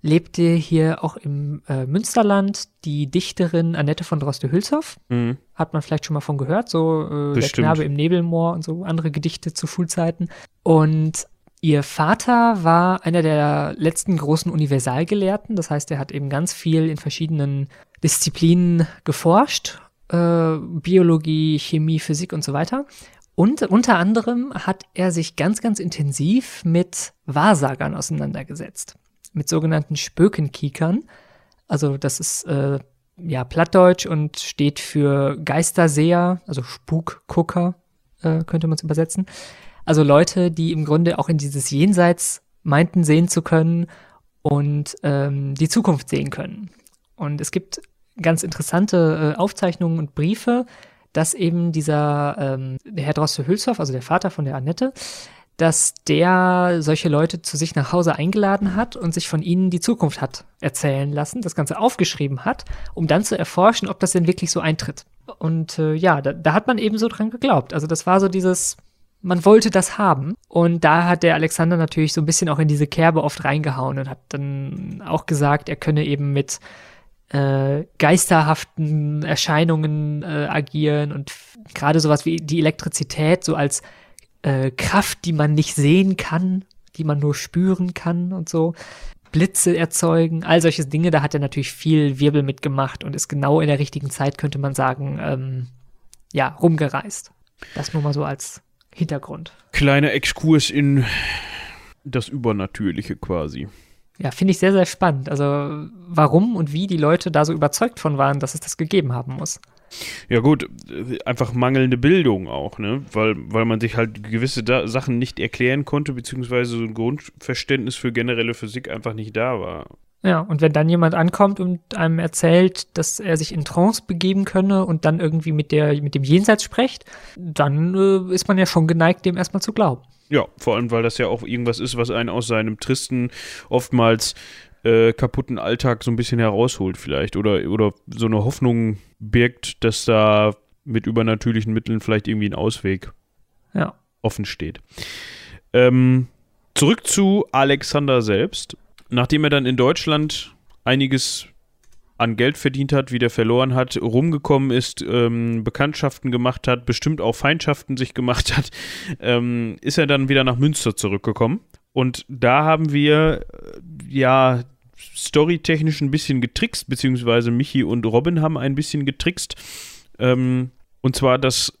lebte hier auch im äh, Münsterland die Dichterin Annette von Droste-Hülshoff. Mhm. Hat man vielleicht schon mal von gehört, so äh, Der Knabe im Nebelmoor und so andere Gedichte zu Schulzeiten. Und ihr Vater war einer der letzten großen Universalgelehrten. Das heißt, er hat eben ganz viel in verschiedenen Disziplinen geforscht. Äh, Biologie, Chemie, Physik und so weiter. Und unter anderem hat er sich ganz, ganz intensiv mit Wahrsagern auseinandergesetzt mit sogenannten Spökenkiekern. Also das ist äh, ja Plattdeutsch und steht für Geisterseher, also Spukgucker äh, könnte man es übersetzen. Also Leute, die im Grunde auch in dieses Jenseits meinten sehen zu können und ähm, die Zukunft sehen können. Und es gibt ganz interessante äh, Aufzeichnungen und Briefe, dass eben dieser ähm, Herr Droste-Hülshoff, also der Vater von der Annette, dass der solche Leute zu sich nach Hause eingeladen hat und sich von ihnen die Zukunft hat erzählen lassen, das Ganze aufgeschrieben hat, um dann zu erforschen, ob das denn wirklich so eintritt. Und äh, ja, da, da hat man eben so dran geglaubt. Also das war so dieses, man wollte das haben. Und da hat der Alexander natürlich so ein bisschen auch in diese Kerbe oft reingehauen und hat dann auch gesagt, er könne eben mit äh, geisterhaften Erscheinungen äh, agieren und gerade sowas wie die Elektrizität so als äh, Kraft, die man nicht sehen kann, die man nur spüren kann und so. Blitze erzeugen, all solche Dinge, da hat er natürlich viel Wirbel mitgemacht und ist genau in der richtigen Zeit, könnte man sagen, ähm, ja, rumgereist. Das nur mal so als Hintergrund. Kleiner Exkurs in das Übernatürliche quasi. Ja, finde ich sehr, sehr spannend. Also, warum und wie die Leute da so überzeugt von waren, dass es das gegeben haben muss. Ja gut, einfach mangelnde Bildung auch, ne? Weil, weil man sich halt gewisse da Sachen nicht erklären konnte, beziehungsweise so ein Grundverständnis für generelle Physik einfach nicht da war. Ja, und wenn dann jemand ankommt und einem erzählt, dass er sich in Trance begeben könne und dann irgendwie mit, der, mit dem Jenseits spricht, dann äh, ist man ja schon geneigt, dem erstmal zu glauben. Ja, vor allem, weil das ja auch irgendwas ist, was einen aus seinem tristen, oftmals äh, kaputten Alltag so ein bisschen herausholt vielleicht oder, oder so eine Hoffnung birgt, dass da mit übernatürlichen Mitteln vielleicht irgendwie ein Ausweg ja. offen steht. Ähm, zurück zu Alexander selbst. Nachdem er dann in Deutschland einiges an Geld verdient hat, wieder verloren hat, rumgekommen ist, ähm, Bekanntschaften gemacht hat, bestimmt auch Feindschaften sich gemacht hat, ähm, ist er dann wieder nach Münster zurückgekommen. Und da haben wir äh, ja storytechnisch ein bisschen getrickst, beziehungsweise Michi und Robin haben ein bisschen getrickst. Ähm, und zwar, dass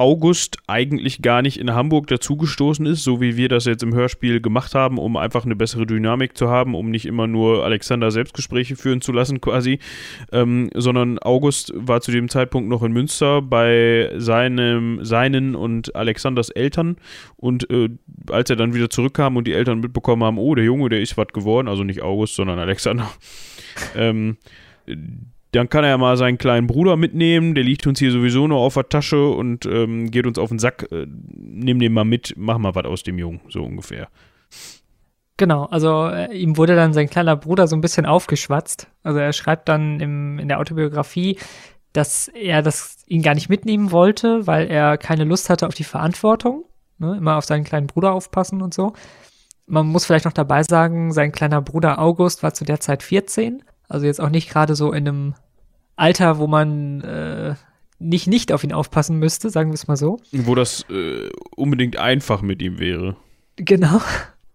August eigentlich gar nicht in Hamburg dazugestoßen ist, so wie wir das jetzt im Hörspiel gemacht haben, um einfach eine bessere Dynamik zu haben, um nicht immer nur Alexander Selbstgespräche führen zu lassen quasi, ähm, sondern August war zu dem Zeitpunkt noch in Münster bei seinem, seinen und Alexanders Eltern. Und äh, als er dann wieder zurückkam und die Eltern mitbekommen haben, oh, der Junge, der ist was geworden, also nicht August, sondern Alexander, ähm, dann kann er ja mal seinen kleinen Bruder mitnehmen, der liegt uns hier sowieso nur auf der Tasche und ähm, geht uns auf den Sack. Äh, nimm den mal mit, mach mal was aus dem Jungen, so ungefähr. Genau, also äh, ihm wurde dann sein kleiner Bruder so ein bisschen aufgeschwatzt. Also er schreibt dann im, in der Autobiografie, dass er das ihn gar nicht mitnehmen wollte, weil er keine Lust hatte auf die Verantwortung. Ne? Immer auf seinen kleinen Bruder aufpassen und so. Man muss vielleicht noch dabei sagen, sein kleiner Bruder August war zu der Zeit 14 also jetzt auch nicht gerade so in einem Alter, wo man äh, nicht nicht auf ihn aufpassen müsste, sagen wir es mal so. Wo das äh, unbedingt einfach mit ihm wäre. Genau.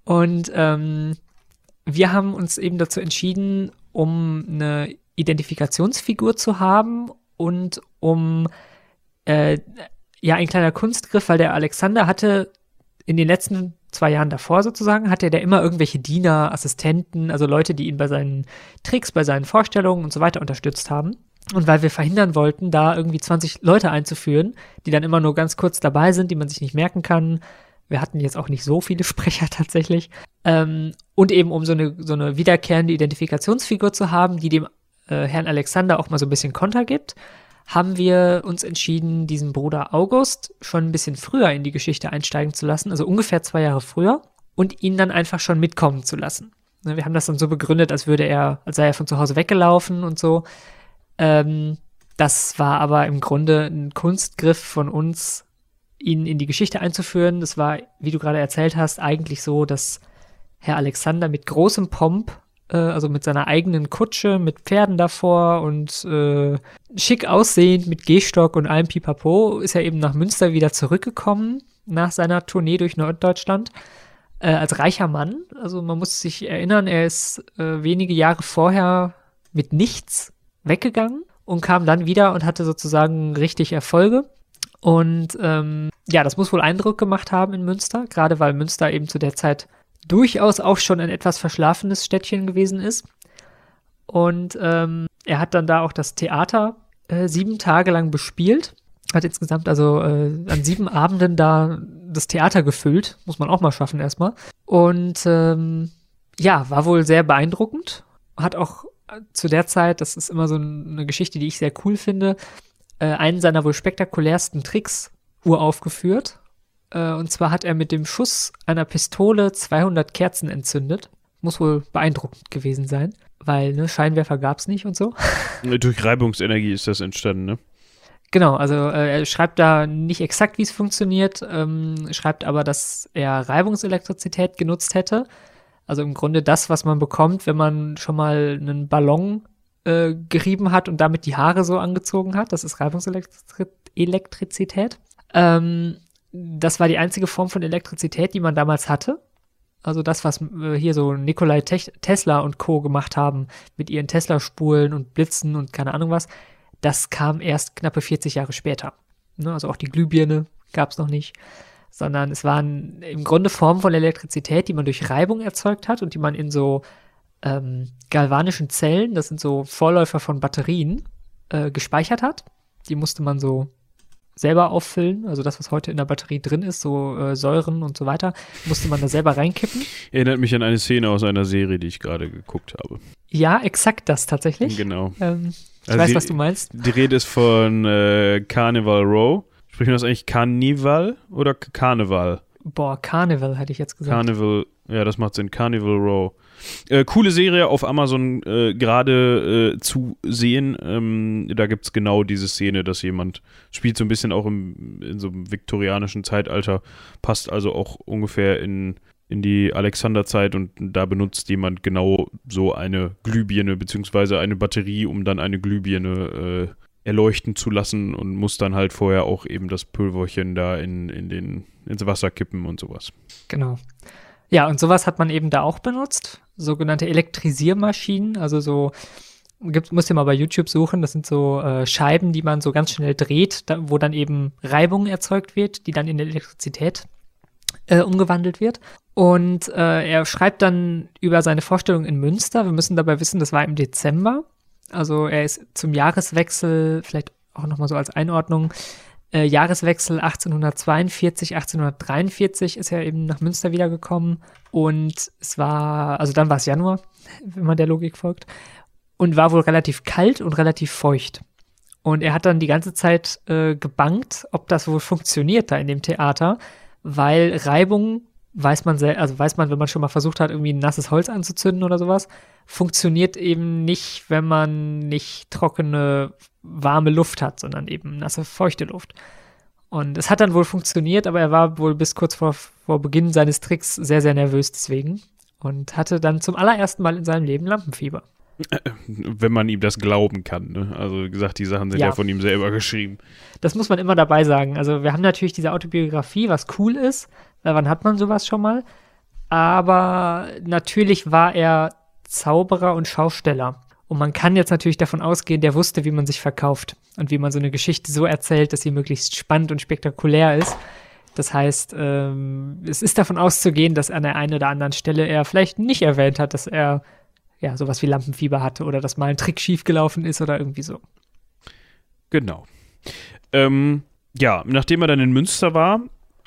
Und ähm, wir haben uns eben dazu entschieden, um eine Identifikationsfigur zu haben und um äh, ja ein kleiner Kunstgriff, weil der Alexander hatte in den letzten zwei Jahren davor sozusagen, hatte der immer irgendwelche Diener, Assistenten, also Leute, die ihn bei seinen Tricks, bei seinen Vorstellungen und so weiter unterstützt haben. Und weil wir verhindern wollten, da irgendwie 20 Leute einzuführen, die dann immer nur ganz kurz dabei sind, die man sich nicht merken kann. Wir hatten jetzt auch nicht so viele Sprecher tatsächlich. Ähm, und eben um so eine, so eine wiederkehrende Identifikationsfigur zu haben, die dem äh, Herrn Alexander auch mal so ein bisschen Konter gibt, haben wir uns entschieden, diesen Bruder August schon ein bisschen früher in die Geschichte einsteigen zu lassen, also ungefähr zwei Jahre früher, und ihn dann einfach schon mitkommen zu lassen. Ne, wir haben das dann so begründet, als würde er, als sei er von zu Hause weggelaufen und so. Ähm, das war aber im Grunde ein Kunstgriff von uns, ihn in die Geschichte einzuführen. Das war, wie du gerade erzählt hast, eigentlich so, dass Herr Alexander mit großem Pomp äh, also mit seiner eigenen Kutsche, mit Pferden davor und äh, schick aussehend mit Gehstock und allem Pipapo, ist er eben nach Münster wieder zurückgekommen nach seiner Tournee durch Norddeutschland äh, als reicher Mann. Also man muss sich erinnern, er ist äh, wenige Jahre vorher mit nichts weggegangen und kam dann wieder und hatte sozusagen richtig Erfolge. Und ähm, ja, das muss wohl Eindruck gemacht haben in Münster, gerade weil Münster eben zu der Zeit durchaus auch schon ein etwas verschlafenes Städtchen gewesen ist. Und ähm, er hat dann da auch das Theater äh, sieben Tage lang bespielt. Hat insgesamt also äh, an sieben Abenden da das Theater gefüllt. Muss man auch mal schaffen erstmal. Und ähm, ja, war wohl sehr beeindruckend. Hat auch äh, zu der Zeit, das ist immer so eine Geschichte, die ich sehr cool finde, äh, einen seiner wohl spektakulärsten Tricks uraufgeführt. Äh, und zwar hat er mit dem Schuss einer Pistole 200 Kerzen entzündet. Muss wohl beeindruckend gewesen sein, weil ne, Scheinwerfer gab es nicht und so. Durch Reibungsenergie ist das entstanden, ne? Genau, also äh, er schreibt da nicht exakt, wie es funktioniert, ähm, schreibt aber, dass er Reibungselektrizität genutzt hätte. Also im Grunde das, was man bekommt, wenn man schon mal einen Ballon äh, gerieben hat und damit die Haare so angezogen hat. Das ist Reibungselektrizität. Ähm, das war die einzige Form von Elektrizität, die man damals hatte. Also das, was äh, hier so Nikolai Te Tesla und Co. gemacht haben mit ihren Tesla-Spulen und Blitzen und keine Ahnung was, das kam erst knappe 40 Jahre später. Ne? Also auch die Glühbirne gab es noch nicht, sondern es waren im Grunde Formen von Elektrizität, die man durch Reibung erzeugt hat und die man in so ähm, galvanischen Zellen, das sind so Vorläufer von Batterien, äh, gespeichert hat. Die musste man so selber auffüllen, also das, was heute in der Batterie drin ist, so äh, Säuren und so weiter, musste man da selber reinkippen. Erinnert mich an eine Szene aus einer Serie, die ich gerade geguckt habe. Ja, exakt das tatsächlich. Genau. Ähm, ich also weiß, die, was du meinst. Die Rede ist von äh, Carnival Row. Spricht man das eigentlich Carnival oder Carnival? Boah, Carnival hätte ich jetzt gesagt. Carnival, ja, das macht Sinn. Carnival Row. Äh, coole Serie auf Amazon äh, gerade äh, zu sehen. Ähm, da gibt es genau diese Szene, dass jemand spielt so ein bisschen auch im, in so einem viktorianischen Zeitalter, passt also auch ungefähr in, in die Alexanderzeit und da benutzt jemand genau so eine Glühbirne beziehungsweise eine Batterie, um dann eine Glühbirne äh, erleuchten zu lassen und muss dann halt vorher auch eben das Pulverchen da in, in den, ins Wasser kippen und sowas. Genau. Ja, und sowas hat man eben da auch benutzt. Sogenannte Elektrisiermaschinen, also so, gibt, musst ihr mal bei YouTube suchen, das sind so äh, Scheiben, die man so ganz schnell dreht, da, wo dann eben Reibung erzeugt wird, die dann in Elektrizität äh, umgewandelt wird. Und äh, er schreibt dann über seine Vorstellung in Münster. Wir müssen dabei wissen, das war im Dezember. Also er ist zum Jahreswechsel, vielleicht auch nochmal so als Einordnung, äh, Jahreswechsel 1842, 1843 ist er eben nach Münster wiedergekommen und es war, also dann war es Januar, wenn man der Logik folgt, und war wohl relativ kalt und relativ feucht. Und er hat dann die ganze Zeit äh, gebankt, ob das wohl funktioniert da in dem Theater, weil Reibung weiß man also weiß man, wenn man schon mal versucht hat, irgendwie ein nasses Holz anzuzünden oder sowas, funktioniert eben nicht, wenn man nicht trockene, warme Luft hat, sondern eben nasse, feuchte Luft. Und es hat dann wohl funktioniert, aber er war wohl bis kurz vor, vor Beginn seines Tricks sehr, sehr nervös deswegen und hatte dann zum allerersten Mal in seinem Leben Lampenfieber. Wenn man ihm das glauben kann. Ne? Also wie gesagt, die Sachen sind ja. ja. von ihm selber geschrieben. Das muss man immer dabei sagen. Also wir haben natürlich diese Autobiografie, was cool ist, weil wann hat man sowas schon mal? aber natürlich war er Zauberer und Schausteller. Und man kann jetzt natürlich davon ausgehen, der wusste, wie man sich verkauft und wie man so eine Geschichte so erzählt, dass sie möglichst spannend und spektakulär ist. Das heißt, ähm, es ist davon auszugehen, dass an der einen oder anderen Stelle er vielleicht nicht erwähnt hat, dass er ja sowas wie Lampenfieber hatte oder dass mal ein Trick schiefgelaufen ist oder irgendwie so. Genau. Ähm, ja, nachdem er dann in Münster war,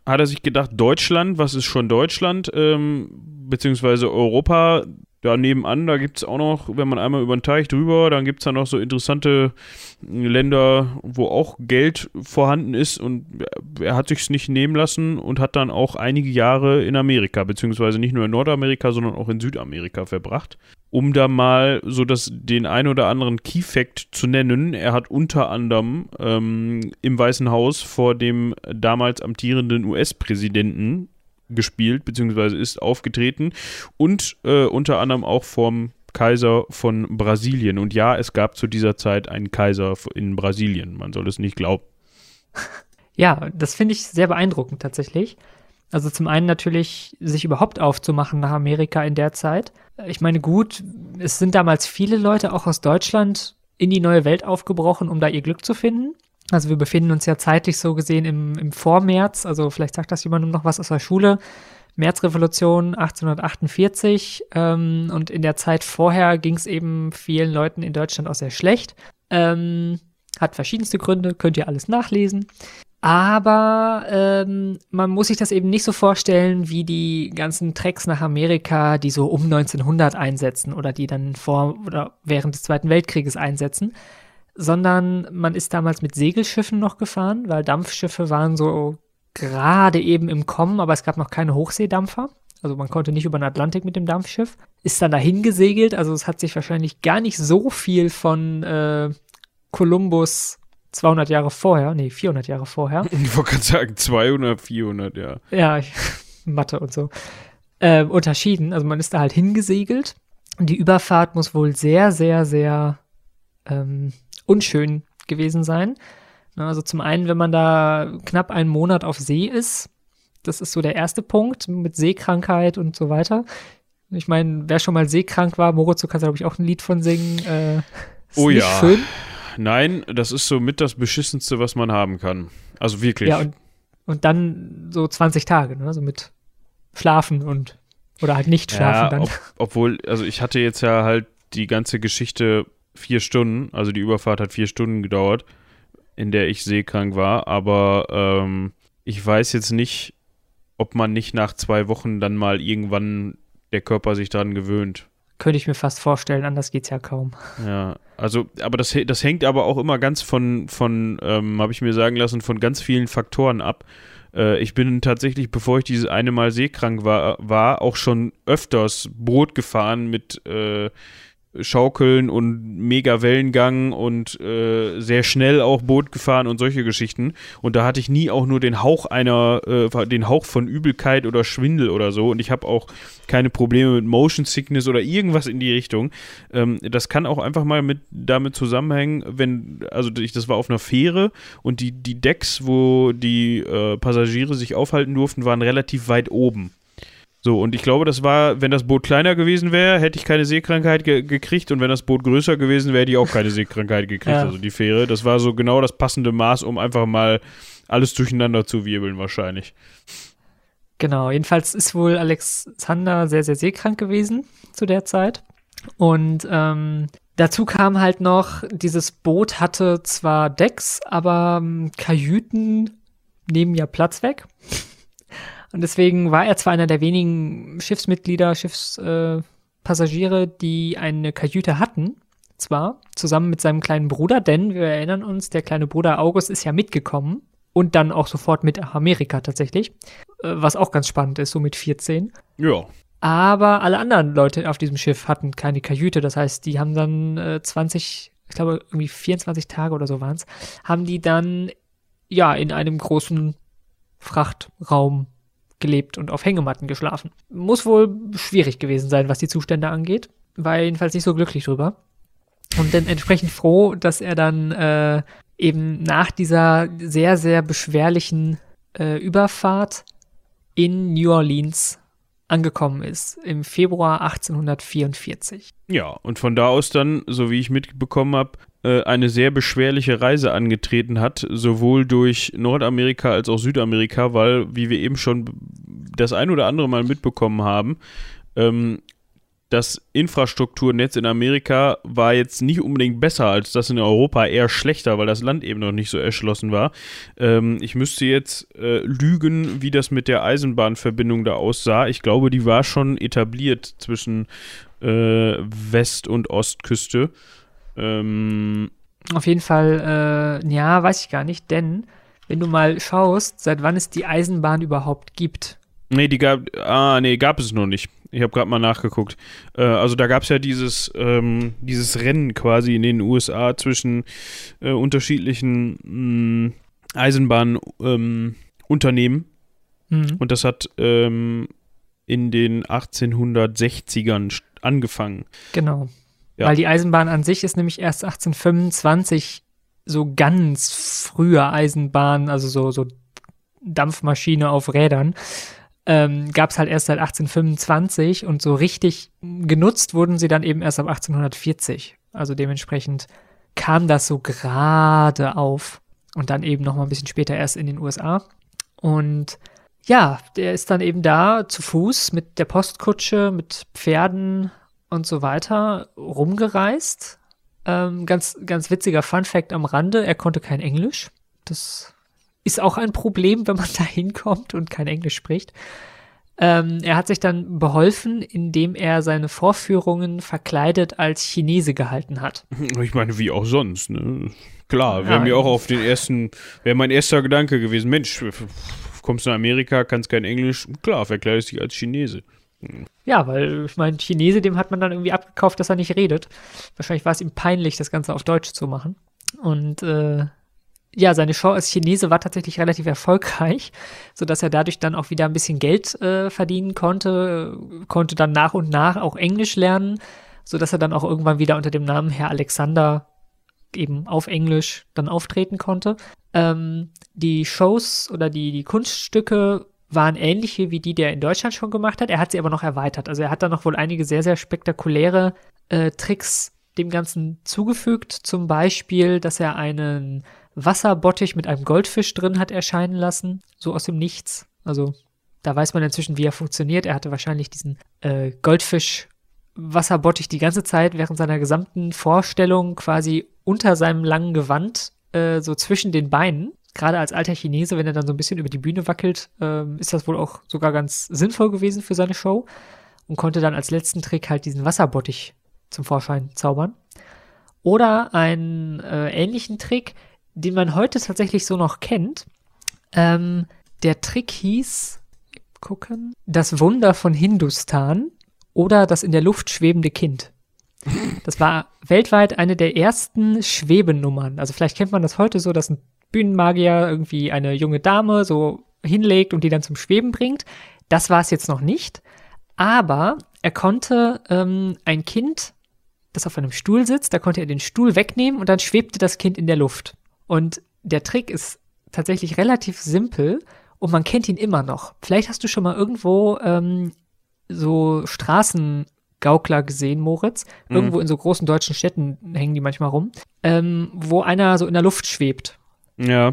hat er sich gedacht, Deutschland, was ist schon Deutschland, ähm, beziehungsweise Europa, da nebenan, da gibt es auch noch, wenn man einmal über den Teich drüber, dann gibt es da noch so interessante Länder, wo auch Geld vorhanden ist und er hat sich nicht nehmen lassen und hat dann auch einige Jahre in Amerika, beziehungsweise nicht nur in Nordamerika, sondern auch in Südamerika verbracht. Um da mal so das, den ein oder anderen Key Fact zu nennen, er hat unter anderem ähm, im Weißen Haus vor dem damals amtierenden US-Präsidenten gespielt, beziehungsweise ist aufgetreten und äh, unter anderem auch vom Kaiser von Brasilien. Und ja, es gab zu dieser Zeit einen Kaiser in Brasilien. Man soll es nicht glauben. Ja, das finde ich sehr beeindruckend tatsächlich. Also zum einen natürlich, sich überhaupt aufzumachen nach Amerika in der Zeit. Ich meine, gut, es sind damals viele Leute auch aus Deutschland in die neue Welt aufgebrochen, um da ihr Glück zu finden. Also wir befinden uns ja zeitlich so gesehen im, im Vormärz, also vielleicht sagt das jemandem noch was aus der Schule. Märzrevolution 1848 ähm, und in der Zeit vorher ging es eben vielen Leuten in Deutschland auch sehr schlecht. Ähm, hat verschiedenste Gründe, könnt ihr alles nachlesen. Aber ähm, man muss sich das eben nicht so vorstellen wie die ganzen Tracks nach Amerika, die so um 1900 einsetzen oder die dann vor oder während des Zweiten Weltkrieges einsetzen, sondern man ist damals mit Segelschiffen noch gefahren, weil Dampfschiffe waren so gerade eben im Kommen, aber es gab noch keine Hochseedampfer. Also man konnte nicht über den Atlantik mit dem Dampfschiff. Ist dann dahin gesegelt, also es hat sich wahrscheinlich gar nicht so viel von äh, Kolumbus 200 Jahre vorher, nee, 400 Jahre vorher. Ich wollte gerade sagen 200, 400, ja. Ja, Mathe und so. Äh, unterschieden. Also man ist da halt hingesegelt. Die Überfahrt muss wohl sehr, sehr, sehr ähm, unschön gewesen sein. Also zum einen, wenn man da knapp einen Monat auf See ist, das ist so der erste Punkt mit Seekrankheit und so weiter. Ich meine, wer schon mal seekrank war, Moritz, du kannst glaube ich auch ein Lied von singen. Äh, oh ja. Schön. Nein, das ist so mit das Beschissenste, was man haben kann. Also wirklich. Ja, und, und dann so 20 Tage, ne? So mit Schlafen und oder halt nicht schlafen ja, dann. Ob, obwohl, also ich hatte jetzt ja halt die ganze Geschichte vier Stunden, also die Überfahrt hat vier Stunden gedauert, in der ich seekrank war, aber ähm, ich weiß jetzt nicht, ob man nicht nach zwei Wochen dann mal irgendwann der Körper sich daran gewöhnt. Könnte ich mir fast vorstellen, anders geht's ja kaum. Ja, also, aber das, das hängt aber auch immer ganz von, von ähm, habe ich mir sagen lassen, von ganz vielen Faktoren ab. Äh, ich bin tatsächlich, bevor ich dieses eine Mal seekrank war, war auch schon öfters Boot gefahren mit äh, Schaukeln und mega Wellengang und äh, sehr schnell auch Boot gefahren und solche Geschichten. Und da hatte ich nie auch nur den Hauch einer, äh, den Hauch von Übelkeit oder Schwindel oder so. Und ich habe auch keine Probleme mit Motion Sickness oder irgendwas in die Richtung. Ähm, das kann auch einfach mal mit damit zusammenhängen, wenn, also ich, das war auf einer Fähre und die, die Decks, wo die äh, Passagiere sich aufhalten durften, waren relativ weit oben. So, und ich glaube, das war, wenn das Boot kleiner gewesen wäre, hätte ich keine Seekrankheit ge gekriegt und wenn das Boot größer gewesen wäre, hätte ich auch keine Seekrankheit gekriegt. Ja. Also die Fähre, das war so genau das passende Maß, um einfach mal alles durcheinander zu wirbeln, wahrscheinlich. Genau, jedenfalls ist wohl Alexander sehr, sehr seekrank gewesen zu der Zeit. Und ähm, dazu kam halt noch, dieses Boot hatte zwar Decks, aber ähm, Kajüten nehmen ja Platz weg. Und deswegen war er zwar einer der wenigen Schiffsmitglieder, Schiffspassagiere, äh, die eine Kajüte hatten, zwar zusammen mit seinem kleinen Bruder, denn wir erinnern uns, der kleine Bruder August ist ja mitgekommen und dann auch sofort mit Amerika tatsächlich, äh, was auch ganz spannend ist, so mit 14. Ja. Aber alle anderen Leute auf diesem Schiff hatten keine Kajüte, das heißt, die haben dann äh, 20, ich glaube irgendwie 24 Tage oder so waren es, haben die dann ja in einem großen Frachtraum gelebt und auf Hängematten geschlafen. Muss wohl schwierig gewesen sein, was die Zustände angeht. War jedenfalls nicht so glücklich drüber. Und dann entsprechend froh, dass er dann äh, eben nach dieser sehr, sehr beschwerlichen äh, Überfahrt in New Orleans angekommen ist, im Februar 1844. Ja, und von da aus dann, so wie ich mitbekommen habe, eine sehr beschwerliche Reise angetreten hat, sowohl durch Nordamerika als auch Südamerika, weil, wie wir eben schon das ein oder andere Mal mitbekommen haben, ähm, das Infrastrukturnetz in Amerika war jetzt nicht unbedingt besser als das in Europa, eher schlechter, weil das Land eben noch nicht so erschlossen war. Ähm, ich müsste jetzt äh, lügen, wie das mit der Eisenbahnverbindung da aussah. Ich glaube, die war schon etabliert zwischen äh, West- und Ostküste. Ähm, Auf jeden Fall, äh, ja, weiß ich gar nicht, denn wenn du mal schaust, seit wann es die Eisenbahn überhaupt gibt. Nee, die gab, ah, nee, gab es noch nicht. Ich habe gerade mal nachgeguckt. Äh, also da gab es ja dieses, ähm, dieses Rennen quasi in den USA zwischen äh, unterschiedlichen Eisenbahnunternehmen. Ähm, mhm. Und das hat ähm, in den 1860ern angefangen. Genau. Ja. Weil die Eisenbahn an sich ist nämlich erst 1825 so ganz frühe Eisenbahn, also so, so Dampfmaschine auf Rädern ähm, gab es halt erst seit 1825 und so richtig genutzt wurden sie dann eben erst ab 1840. Also dementsprechend kam das so gerade auf und dann eben noch mal ein bisschen später erst in den USA. Und ja, der ist dann eben da zu Fuß mit der Postkutsche, mit Pferden und so weiter rumgereist. Ähm, ganz, ganz witziger Fun Fact am Rande, er konnte kein Englisch. Das ist auch ein Problem, wenn man da hinkommt und kein Englisch spricht. Ähm, er hat sich dann beholfen, indem er seine Vorführungen verkleidet als Chinese gehalten hat. Ich meine, wie auch sonst, ne? Klar, wäre ja, mir auch auf den ersten, wäre mein erster Gedanke gewesen, Mensch, kommst du nach Amerika, kannst kein Englisch, klar, verkleidest dich als Chinese. Ja, weil ich meine, Chinese, dem hat man dann irgendwie abgekauft, dass er nicht redet. Wahrscheinlich war es ihm peinlich, das Ganze auf Deutsch zu machen. Und äh, ja, seine Show als Chinese war tatsächlich relativ erfolgreich, sodass er dadurch dann auch wieder ein bisschen Geld äh, verdienen konnte, konnte dann nach und nach auch Englisch lernen, sodass er dann auch irgendwann wieder unter dem Namen Herr Alexander eben auf Englisch dann auftreten konnte. Ähm, die Shows oder die, die Kunststücke waren ähnliche wie die, die er in Deutschland schon gemacht hat. Er hat sie aber noch erweitert. Also er hat da noch wohl einige sehr, sehr spektakuläre äh, Tricks dem Ganzen zugefügt. Zum Beispiel, dass er einen Wasserbottich mit einem Goldfisch drin hat erscheinen lassen, so aus dem Nichts. Also da weiß man inzwischen, wie er funktioniert. Er hatte wahrscheinlich diesen äh, Goldfisch Wasserbottich die ganze Zeit während seiner gesamten Vorstellung quasi unter seinem langen Gewand, äh, so zwischen den Beinen. Gerade als alter Chinese, wenn er dann so ein bisschen über die Bühne wackelt, äh, ist das wohl auch sogar ganz sinnvoll gewesen für seine Show und konnte dann als letzten Trick halt diesen Wasserbottich zum Vorschein zaubern. Oder einen äh, ähnlichen Trick, den man heute tatsächlich so noch kennt. Ähm, der Trick hieß, gucken, das Wunder von Hindustan oder das in der Luft schwebende Kind. Das war weltweit eine der ersten Schwebenummern. Also vielleicht kennt man das heute so, dass ein Bühnenmagier irgendwie eine junge Dame so hinlegt und die dann zum Schweben bringt. Das war es jetzt noch nicht. Aber er konnte ähm, ein Kind, das auf einem Stuhl sitzt, da konnte er den Stuhl wegnehmen und dann schwebte das Kind in der Luft. Und der Trick ist tatsächlich relativ simpel und man kennt ihn immer noch. Vielleicht hast du schon mal irgendwo ähm, so Straßengaukler gesehen, Moritz. Mhm. Irgendwo in so großen deutschen Städten hängen die manchmal rum, ähm, wo einer so in der Luft schwebt. Ja.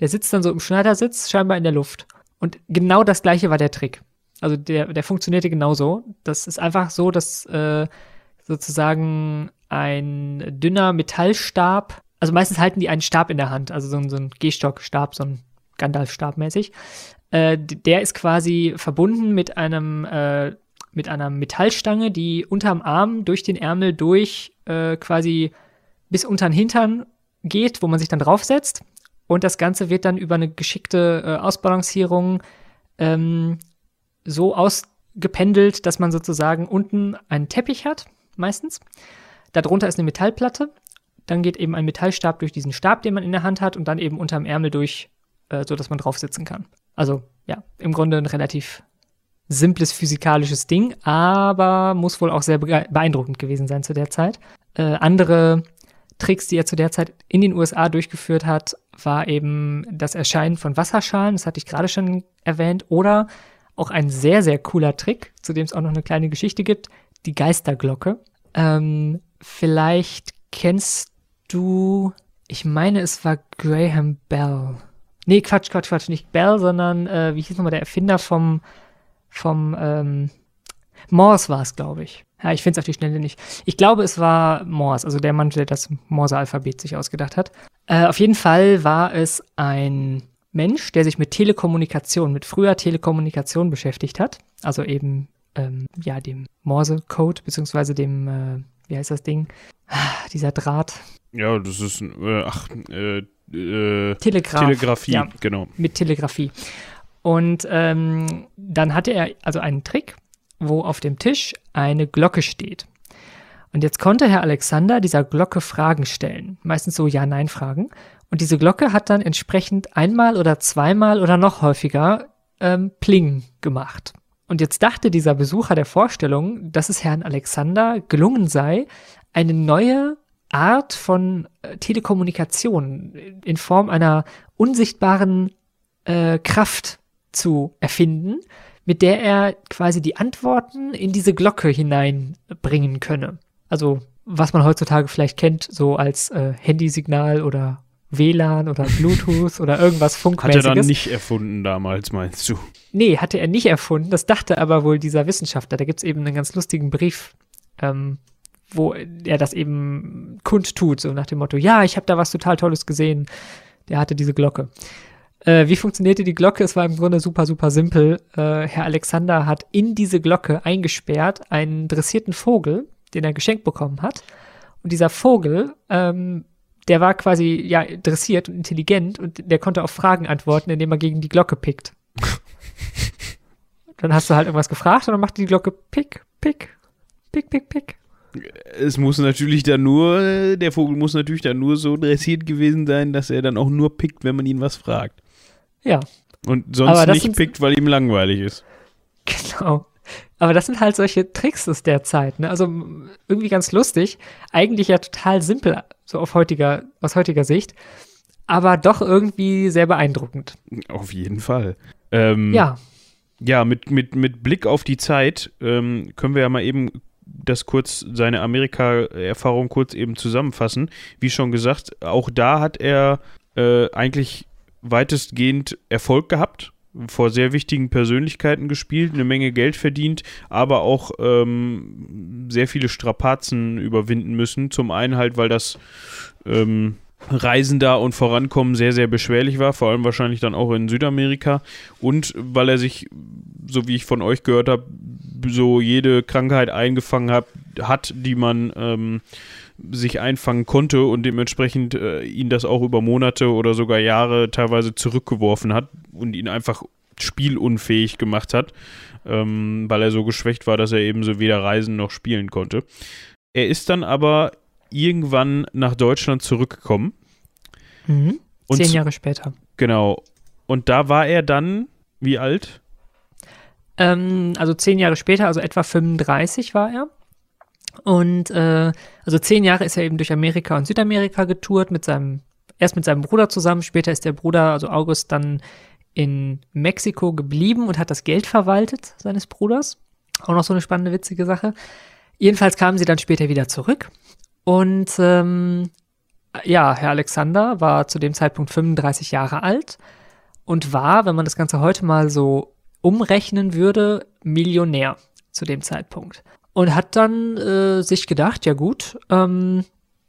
Der sitzt dann so im Schneidersitz, scheinbar in der Luft. Und genau das gleiche war der Trick. Also der, der funktionierte genauso. Das ist einfach so, dass äh, sozusagen ein dünner Metallstab also meistens halten die einen Stab in der Hand, also so, so ein Gehstockstab, so ein Gandalf-Stab mäßig. Äh, der ist quasi verbunden mit einem äh, mit einer Metallstange, die unterm Arm durch den Ärmel durch äh, quasi bis unter den Hintern geht, wo man sich dann draufsetzt. Und das Ganze wird dann über eine geschickte äh, Ausbalancierung ähm, so ausgependelt, dass man sozusagen unten einen Teppich hat, meistens. Darunter ist eine Metallplatte dann geht eben ein Metallstab durch diesen Stab, den man in der Hand hat, und dann eben unterm Ärmel durch, äh, so dass man drauf sitzen kann. Also ja, im Grunde ein relativ simples physikalisches Ding, aber muss wohl auch sehr beeindruckend gewesen sein zu der Zeit. Äh, andere Tricks, die er zu der Zeit in den USA durchgeführt hat, war eben das Erscheinen von Wasserschalen, das hatte ich gerade schon erwähnt, oder auch ein sehr, sehr cooler Trick, zu dem es auch noch eine kleine Geschichte gibt, die Geisterglocke. Ähm, vielleicht kennst du, ich meine, es war Graham Bell. Nee, Quatsch, Quatsch, Quatsch, nicht Bell, sondern, äh, wie hieß nochmal der Erfinder vom, vom, ähm, Morse war es, glaube ich. Ja, ich finde es auf die Schnelle nicht. Ich glaube, es war Morse, also der Mann, der das Morse-Alphabet sich ausgedacht hat. Äh, auf jeden Fall war es ein Mensch, der sich mit Telekommunikation, mit früher Telekommunikation beschäftigt hat. Also eben, ähm, ja, dem Morse-Code, beziehungsweise dem, äh, wie heißt das Ding? Ah, dieser Draht. Ja, das ist, äh, ach, äh, äh, Telegraph. Telegrafie, Ja, genau. mit Telegrafie. Und ähm, dann hatte er also einen Trick, wo auf dem Tisch eine Glocke steht. Und jetzt konnte Herr Alexander dieser Glocke Fragen stellen, meistens so Ja-Nein-Fragen. Und diese Glocke hat dann entsprechend einmal oder zweimal oder noch häufiger ähm, Pling gemacht. Und jetzt dachte dieser Besucher der Vorstellung, dass es Herrn Alexander gelungen sei, eine neue Art von äh, Telekommunikation in Form einer unsichtbaren äh, Kraft zu erfinden, mit der er quasi die Antworten in diese Glocke hineinbringen könne. Also was man heutzutage vielleicht kennt, so als äh, Handysignal oder WLAN oder Bluetooth oder irgendwas Hat er Funkmäßiges. dann nicht erfunden damals, meinst du? Nee, hatte er nicht erfunden. Das dachte aber wohl dieser Wissenschaftler. Da gibt's eben einen ganz lustigen Brief, ähm, wo er das eben kundtut, so nach dem Motto, ja, ich habe da was total Tolles gesehen. Der hatte diese Glocke. Äh, wie funktionierte die Glocke? Es war im Grunde super, super simpel. Äh, Herr Alexander hat in diese Glocke eingesperrt einen dressierten Vogel, den er geschenkt bekommen hat. Und dieser Vogel, ähm, der war quasi ja dressiert und intelligent und der konnte auf Fragen antworten, indem er gegen die Glocke pickt. Dann hast du halt irgendwas gefragt und dann macht die Glocke pick, pick, pick, pick, pick. Es muss natürlich dann nur, der Vogel muss natürlich dann nur so dressiert gewesen sein, dass er dann auch nur pickt, wenn man ihn was fragt. Ja, Und sonst nicht sind- pickt, weil ihm langweilig ist. genau. Aber das sind halt solche Tricks aus der Zeit. Ne? Also irgendwie ganz lustig. Eigentlich ja total simpel, so auf heutiger, aus heutiger Sicht. Aber doch irgendwie sehr beeindruckend. Auf jeden Fall. Ähm, Ja, Ja, mit, mit, mit Blick auf die Zeit ähm, können wir ja mal eben das kurz, seine Amerika-Erfahrung kurz eben zusammenfassen. Wie schon gesagt, auch da hat er äh, eigentlich weitestgehend Erfolg gehabt, vor sehr wichtigen Persönlichkeiten gespielt, eine Menge Geld verdient, aber auch ähm, sehr viele Strapazen überwinden müssen. Zum einen halt, weil das ähm, Reisen da und Vorankommen sehr, sehr beschwerlich war, vor allem wahrscheinlich dann auch in Südamerika und weil er sich, so wie ich von euch gehört habe, so jede Krankheit eingefangen hat, hat die man ähm, sich einfangen konnte und dementsprechend äh, ihn das auch über Monate oder sogar Jahre teilweise zurückgeworfen hat und ihn einfach spielunfähig gemacht hat, ähm, weil er so geschwächt war, dass er ebenso weder reisen noch spielen konnte. Er ist dann aber irgendwann nach Deutschland zurückgekommen. mhm. Und zehn Jahre später. Genau. Und da war er dann, wie alt? Ähm, also zehn Jahre später, also etwa 35 war er. Und äh, also zehn Jahre ist er eben durch Amerika und Südamerika getourt mit seinem, erst mit seinem Bruder zusammen, später ist der Bruder, also August, dann in Mexiko geblieben und hat das Geld verwaltet seines Bruders. Auch noch so eine spannende, witzige Sache. Jedenfalls kamen sie dann später wieder zurück. Und ähm, ja, Herr Alexander war zu dem Zeitpunkt 35 Jahre alt und war, wenn man das Ganze heute mal so umrechnen würde, Millionär zu dem Zeitpunkt. Und hat dann äh, sich gedacht, ja gut, ähm,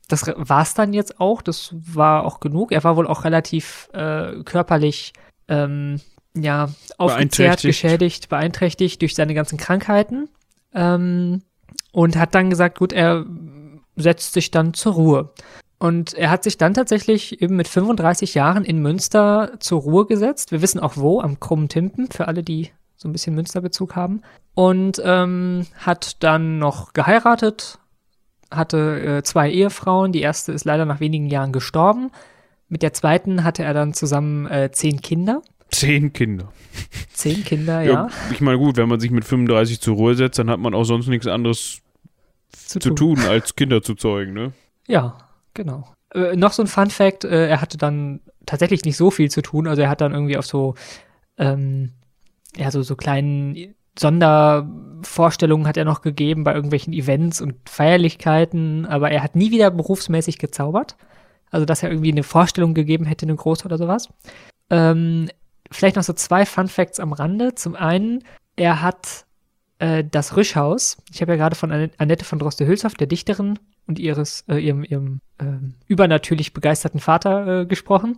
das war's dann jetzt auch, das war auch genug. Er war wohl auch relativ äh, körperlich ähm, ja, aufgezehrt, geschädigt, beeinträchtigt durch seine ganzen Krankheiten. Ähm, und hat dann gesagt, gut, er setzt sich dann zur Ruhe. Und er hat sich dann tatsächlich eben mit 35 Jahren in Münster zur Ruhe gesetzt. Wir wissen auch wo, am Krummen Timpen, für alle, die so ein bisschen Münsterbezug haben. Und ähm, hat dann noch geheiratet, hatte äh, zwei Ehefrauen. Die erste ist leider nach wenigen Jahren gestorben. Mit der zweiten hatte er dann zusammen äh, zehn Kinder. Zehn Kinder. Zehn Kinder, ja. Ich meine, gut, wenn man sich mit 35 zur Ruhe setzt, dann hat man auch sonst nichts anderes zu tun, als Kinder zu zeugen, ne? Ja, genau. Äh, noch so ein Fun Fact, äh, er hatte dann tatsächlich nicht so viel zu tun, also er hat dann irgendwie auf so, ähm, ja, so, so kleinen Sondervorstellungen hat er noch gegeben bei irgendwelchen Events und Feierlichkeiten, aber er hat nie wieder berufsmäßig gezaubert. Also, dass er irgendwie eine Vorstellung gegeben hätte, eine große oder sowas. Ähm, vielleicht noch so zwei Fun Facts am Rande. Zum einen, er hat äh, das Rüschhaus, ich habe ja gerade von Annette von Droste-Hülshoff, der Dichterin und ihres, äh, ihrem, ihrem äh, übernatürlich begeisterten Vater äh, gesprochen.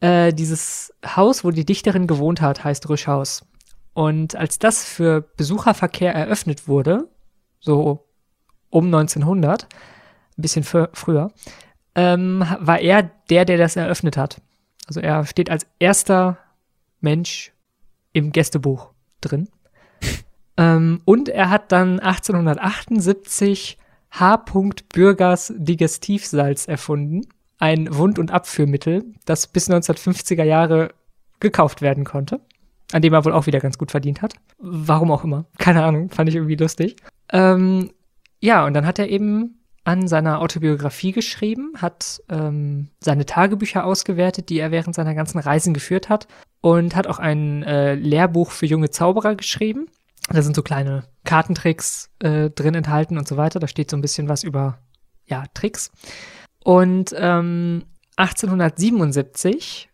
Äh, dieses Haus, wo die Dichterin gewohnt hat, heißt Rüschhaus. Und als das für Besucherverkehr eröffnet wurde, so um 1900, ein bisschen früher, ähm, war er der, der das eröffnet hat. Also er steht als erster Mensch im Gästebuch drin. ähm, und er hat dann 1878 H. Bürgers Digestivsalz erfunden. Ein Wund- und Abführmittel, das bis 1950er Jahre gekauft werden konnte an dem er wohl auch wieder ganz gut verdient hat. Warum auch immer. Keine Ahnung, fand ich irgendwie lustig. Ähm, ja, und dann hat er eben an seiner Autobiografie geschrieben, hat ähm, seine Tagebücher ausgewertet, die er während seiner ganzen Reisen geführt hat und hat auch ein äh, Lehrbuch für junge Zauberer geschrieben. Da sind so kleine Kartentricks äh, drin enthalten und so weiter. Da steht so ein bisschen was über, ja, Tricks. Und ähm, 1877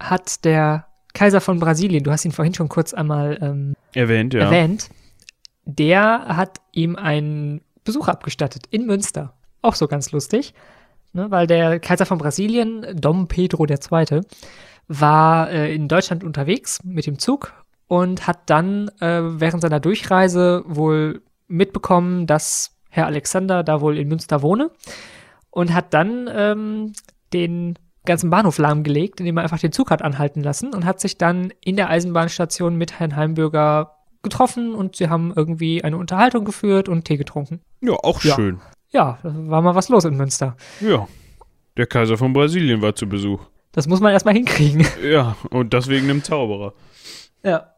hat der Kaiser von Brasilien, du hast ihn vorhin schon kurz einmal ähm, erwähnt, ja. erwähnt, der hat ihm einen Besuch abgestattet in Münster. Auch so ganz lustig, ne, weil der Kaiser von Brasilien, Dom Pedro II., war äh, in Deutschland unterwegs mit dem Zug und hat dann äh, während seiner Durchreise wohl mitbekommen, dass Herr Alexander da wohl in Münster wohne und hat dann ähm, den ganzen Bahnhof lahmgelegt, indem er einfach den Zug hat anhalten lassen und hat sich dann in der Eisenbahnstation mit Herrn Heimbürger getroffen und sie haben irgendwie eine Unterhaltung geführt und Tee getrunken. Ja, auch ja. schön. Ja, war mal was los in Münster. Ja. Der Kaiser von Brasilien war zu Besuch. Das muss man erstmal hinkriegen. Ja, und deswegen einem Zauberer. Ja.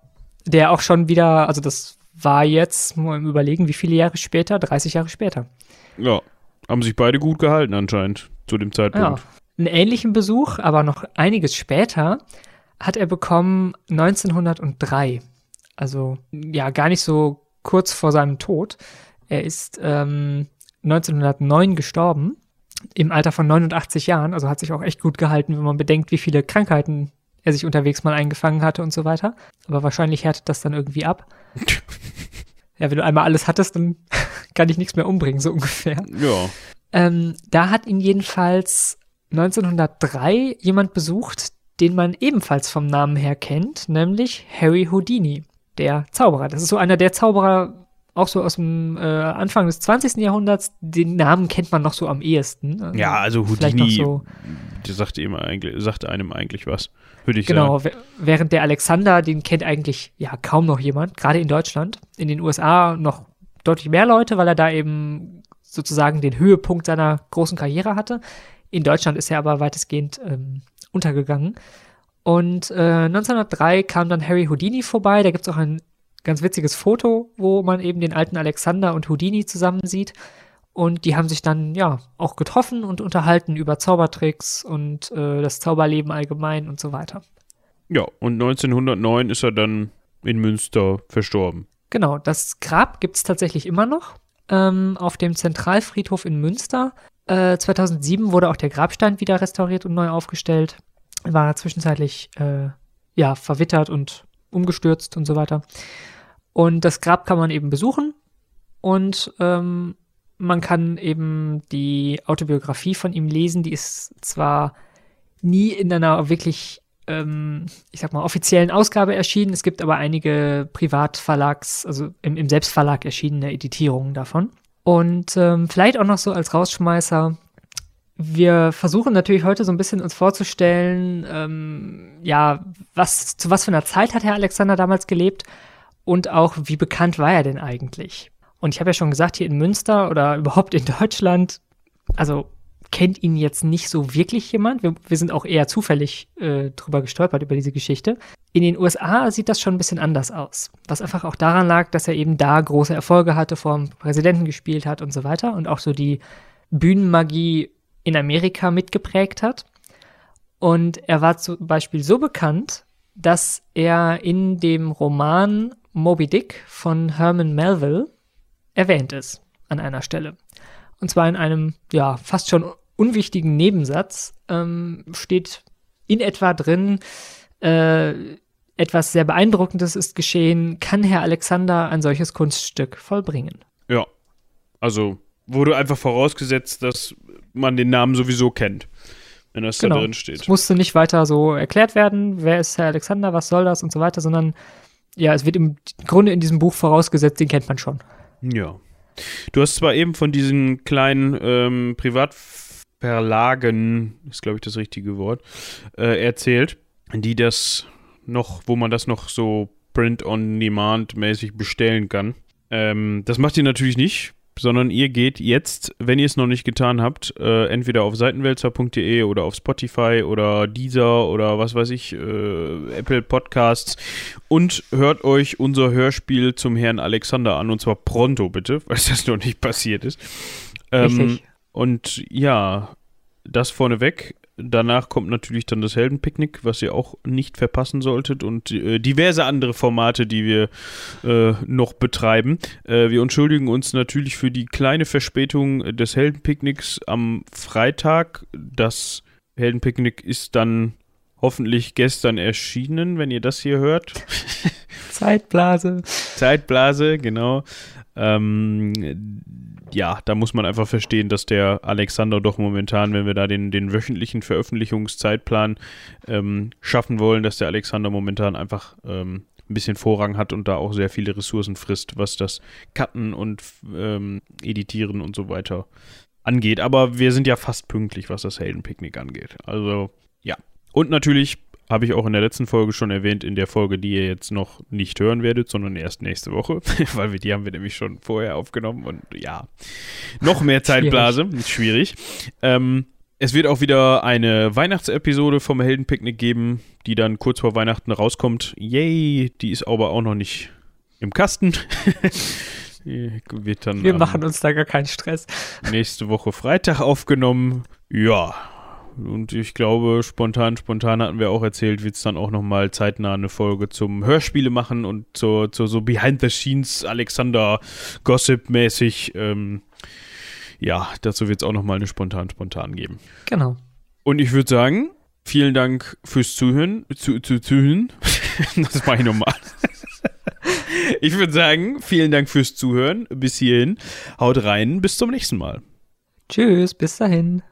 Der auch schon wieder, also das war jetzt, mal im Überlegen, wie viele Jahre später? 30 Jahre später. Ja. Haben sich beide gut gehalten anscheinend zu dem Zeitpunkt. Ja. Einen ähnlichen Besuch, aber noch einiges später, hat er bekommen 1903. Also ja, gar nicht so kurz vor seinem Tod. Er ist ähm, 1909 gestorben, im Alter von 89 Jahren, also hat sich auch echt gut gehalten, wenn man bedenkt, wie viele Krankheiten er sich unterwegs mal eingefangen hatte und so weiter. Aber wahrscheinlich härtet das dann irgendwie ab. ja, wenn du einmal alles hattest, dann kann ich nichts mehr umbringen, so ungefähr. Ja. Ähm, da hat ihn jedenfalls 1903 jemand besucht, den man ebenfalls vom Namen her kennt, nämlich Harry Houdini, der Zauberer. Das ist so einer der Zauberer, auch so aus dem äh, Anfang des 20. Jahrhunderts. Den Namen kennt man noch so am ehesten. Also ja, also Houdini, so, der sagte, immer eigentlich, sagte einem eigentlich was, würde ich genau, sagen. Genau, während der Alexander, den kennt eigentlich ja kaum noch jemand, gerade in Deutschland. In den USA noch deutlich mehr Leute, weil er da eben sozusagen den Höhepunkt seiner großen Karriere hatte. In Deutschland ist er aber weitestgehend ähm, untergegangen. Und äh, 1903 kam dann Harry Houdini vorbei. Da gibt es auch ein ganz witziges Foto, wo man eben den alten Alexander und Houdini zusammen sieht. Und die haben sich dann ja auch getroffen und unterhalten über Zaubertricks und äh, das Zauberleben allgemein und so weiter. Ja, und 1909 ist er dann in Münster verstorben. Genau, das Grab gibt es tatsächlich immer noch ähm, auf dem Zentralfriedhof in Münster. 2007 äh, wurde auch der Grabstein wieder restauriert und neu aufgestellt. War zwischenzeitlich äh, ja verwittert und umgestürzt und so weiter. Und das Grab kann man eben besuchen und ähm, man kann eben die Autobiografie von ihm lesen. Die ist zwar nie in einer wirklich, ähm, ich sag mal, offiziellen Ausgabe erschienen. Es gibt aber einige Privatverlags, also im, im Selbstverlag erschienene Editierungen davon. Und ähm, vielleicht auch noch so als Rausschmeißer. Wir versuchen natürlich heute so ein bisschen uns vorzustellen, ähm, ja, was, zu was für einer Zeit hat Herr Alexander damals gelebt und auch wie bekannt war er denn eigentlich? Und ich habe ja schon gesagt, hier in Münster oder überhaupt in Deutschland, also kennt ihn jetzt nicht so wirklich jemand. Wir, wir sind auch eher zufällig äh, drüber gestolpert über diese Geschichte. In den USA sieht das schon ein bisschen anders aus. Was einfach auch daran lag, dass er eben da große Erfolge hatte, vor dem Präsidenten gespielt hat und so weiter und auch so die Bühnenmagie in Amerika mitgeprägt hat. Und er war zum Beispiel so bekannt, dass er in dem Roman Moby Dick von Herman Melville erwähnt ist an einer Stelle. Und zwar in einem, ja, fast schon unwichtigen Nebensatz ähm, steht in etwa drin, äh, etwas sehr Beeindruckendes ist geschehen. Kann Herr Alexander ein solches Kunststück vollbringen? Ja. Also wurde einfach vorausgesetzt, dass man den Namen sowieso kennt, wenn das Genau. da drin steht. Es musste nicht weiter so erklärt werden, wer ist Herr Alexander, was soll das und so weiter, sondern ja, es wird im Grunde in diesem Buch vorausgesetzt, den kennt man schon. Ja. Du hast zwar eben von diesen kleinen ähm, Privatverlagen, ist glaube ich das richtige Wort, äh, erzählt, die das noch, wo man das noch so Print-on-Demand-mäßig bestellen kann. Ähm, das macht ihr natürlich nicht, sondern ihr geht jetzt, wenn ihr es noch nicht getan habt, äh, entweder auf seitenwälzer.de oder auf Spotify oder Deezer oder was weiß ich, äh, Apple Podcasts und hört euch unser Hörspiel zum Herrn Alexander an und zwar pronto bitte, weil das noch nicht passiert ist. Ähm, Richtig. und ja, das vorneweg. Danach kommt natürlich dann das Heldenpicknick, was ihr auch nicht verpassen solltet und äh, diverse andere Formate, die wir äh, noch betreiben. Äh, wir entschuldigen uns natürlich für die kleine Verspätung des Heldenpicknicks am Freitag. Das Heldenpicknick ist dann hoffentlich gestern erschienen, wenn ihr das hier hört. Zeitblase. Zeitblase, genau. Ähm, ja, da muss man einfach verstehen, dass der Alexander doch momentan, wenn wir da den, den wöchentlichen Veröffentlichungszeitplan ähm, schaffen wollen, dass der Alexander momentan einfach ähm, ein bisschen Vorrang hat und da auch sehr viele Ressourcen frisst, was das Cutten und ähm, Editieren und so weiter angeht. Aber wir sind ja fast pünktlich, was das Heldenpicknick angeht. Also, ja. Und natürlich habe ich auch in der letzten Folge schon erwähnt, in der Folge, die ihr jetzt noch nicht hören werdet, sondern erst nächste Woche, weil wir die haben wir nämlich schon vorher aufgenommen und ja, noch mehr Zeitblase, ist schwierig. Ähm, es wird auch wieder eine Weihnachtsepisode vom Heldenpicknick geben, die dann kurz vor Weihnachten rauskommt. Yay, die ist aber auch noch nicht im Kasten. Die wird dann Wir machen uns da gar keinen Stress. nächste Woche Freitag aufgenommen. Ja. Und ich glaube, spontan, spontan hatten wir auch erzählt, wird es dann auch nochmal zeitnah eine Folge zum Hörspiele machen und zur, zur so Behind the Scenes Alexander Gossip-mäßig. Ähm, ja, dazu wird es auch nochmal eine spontan, spontan geben. Genau. Und ich würde sagen, vielen Dank fürs Zuhören. Zu, zu, zuhören. das mache ich nochmal. ich würde sagen, vielen Dank fürs Zuhören. Bis hierhin. Haut rein. Bis zum nächsten Mal. Tschüss, bis dahin.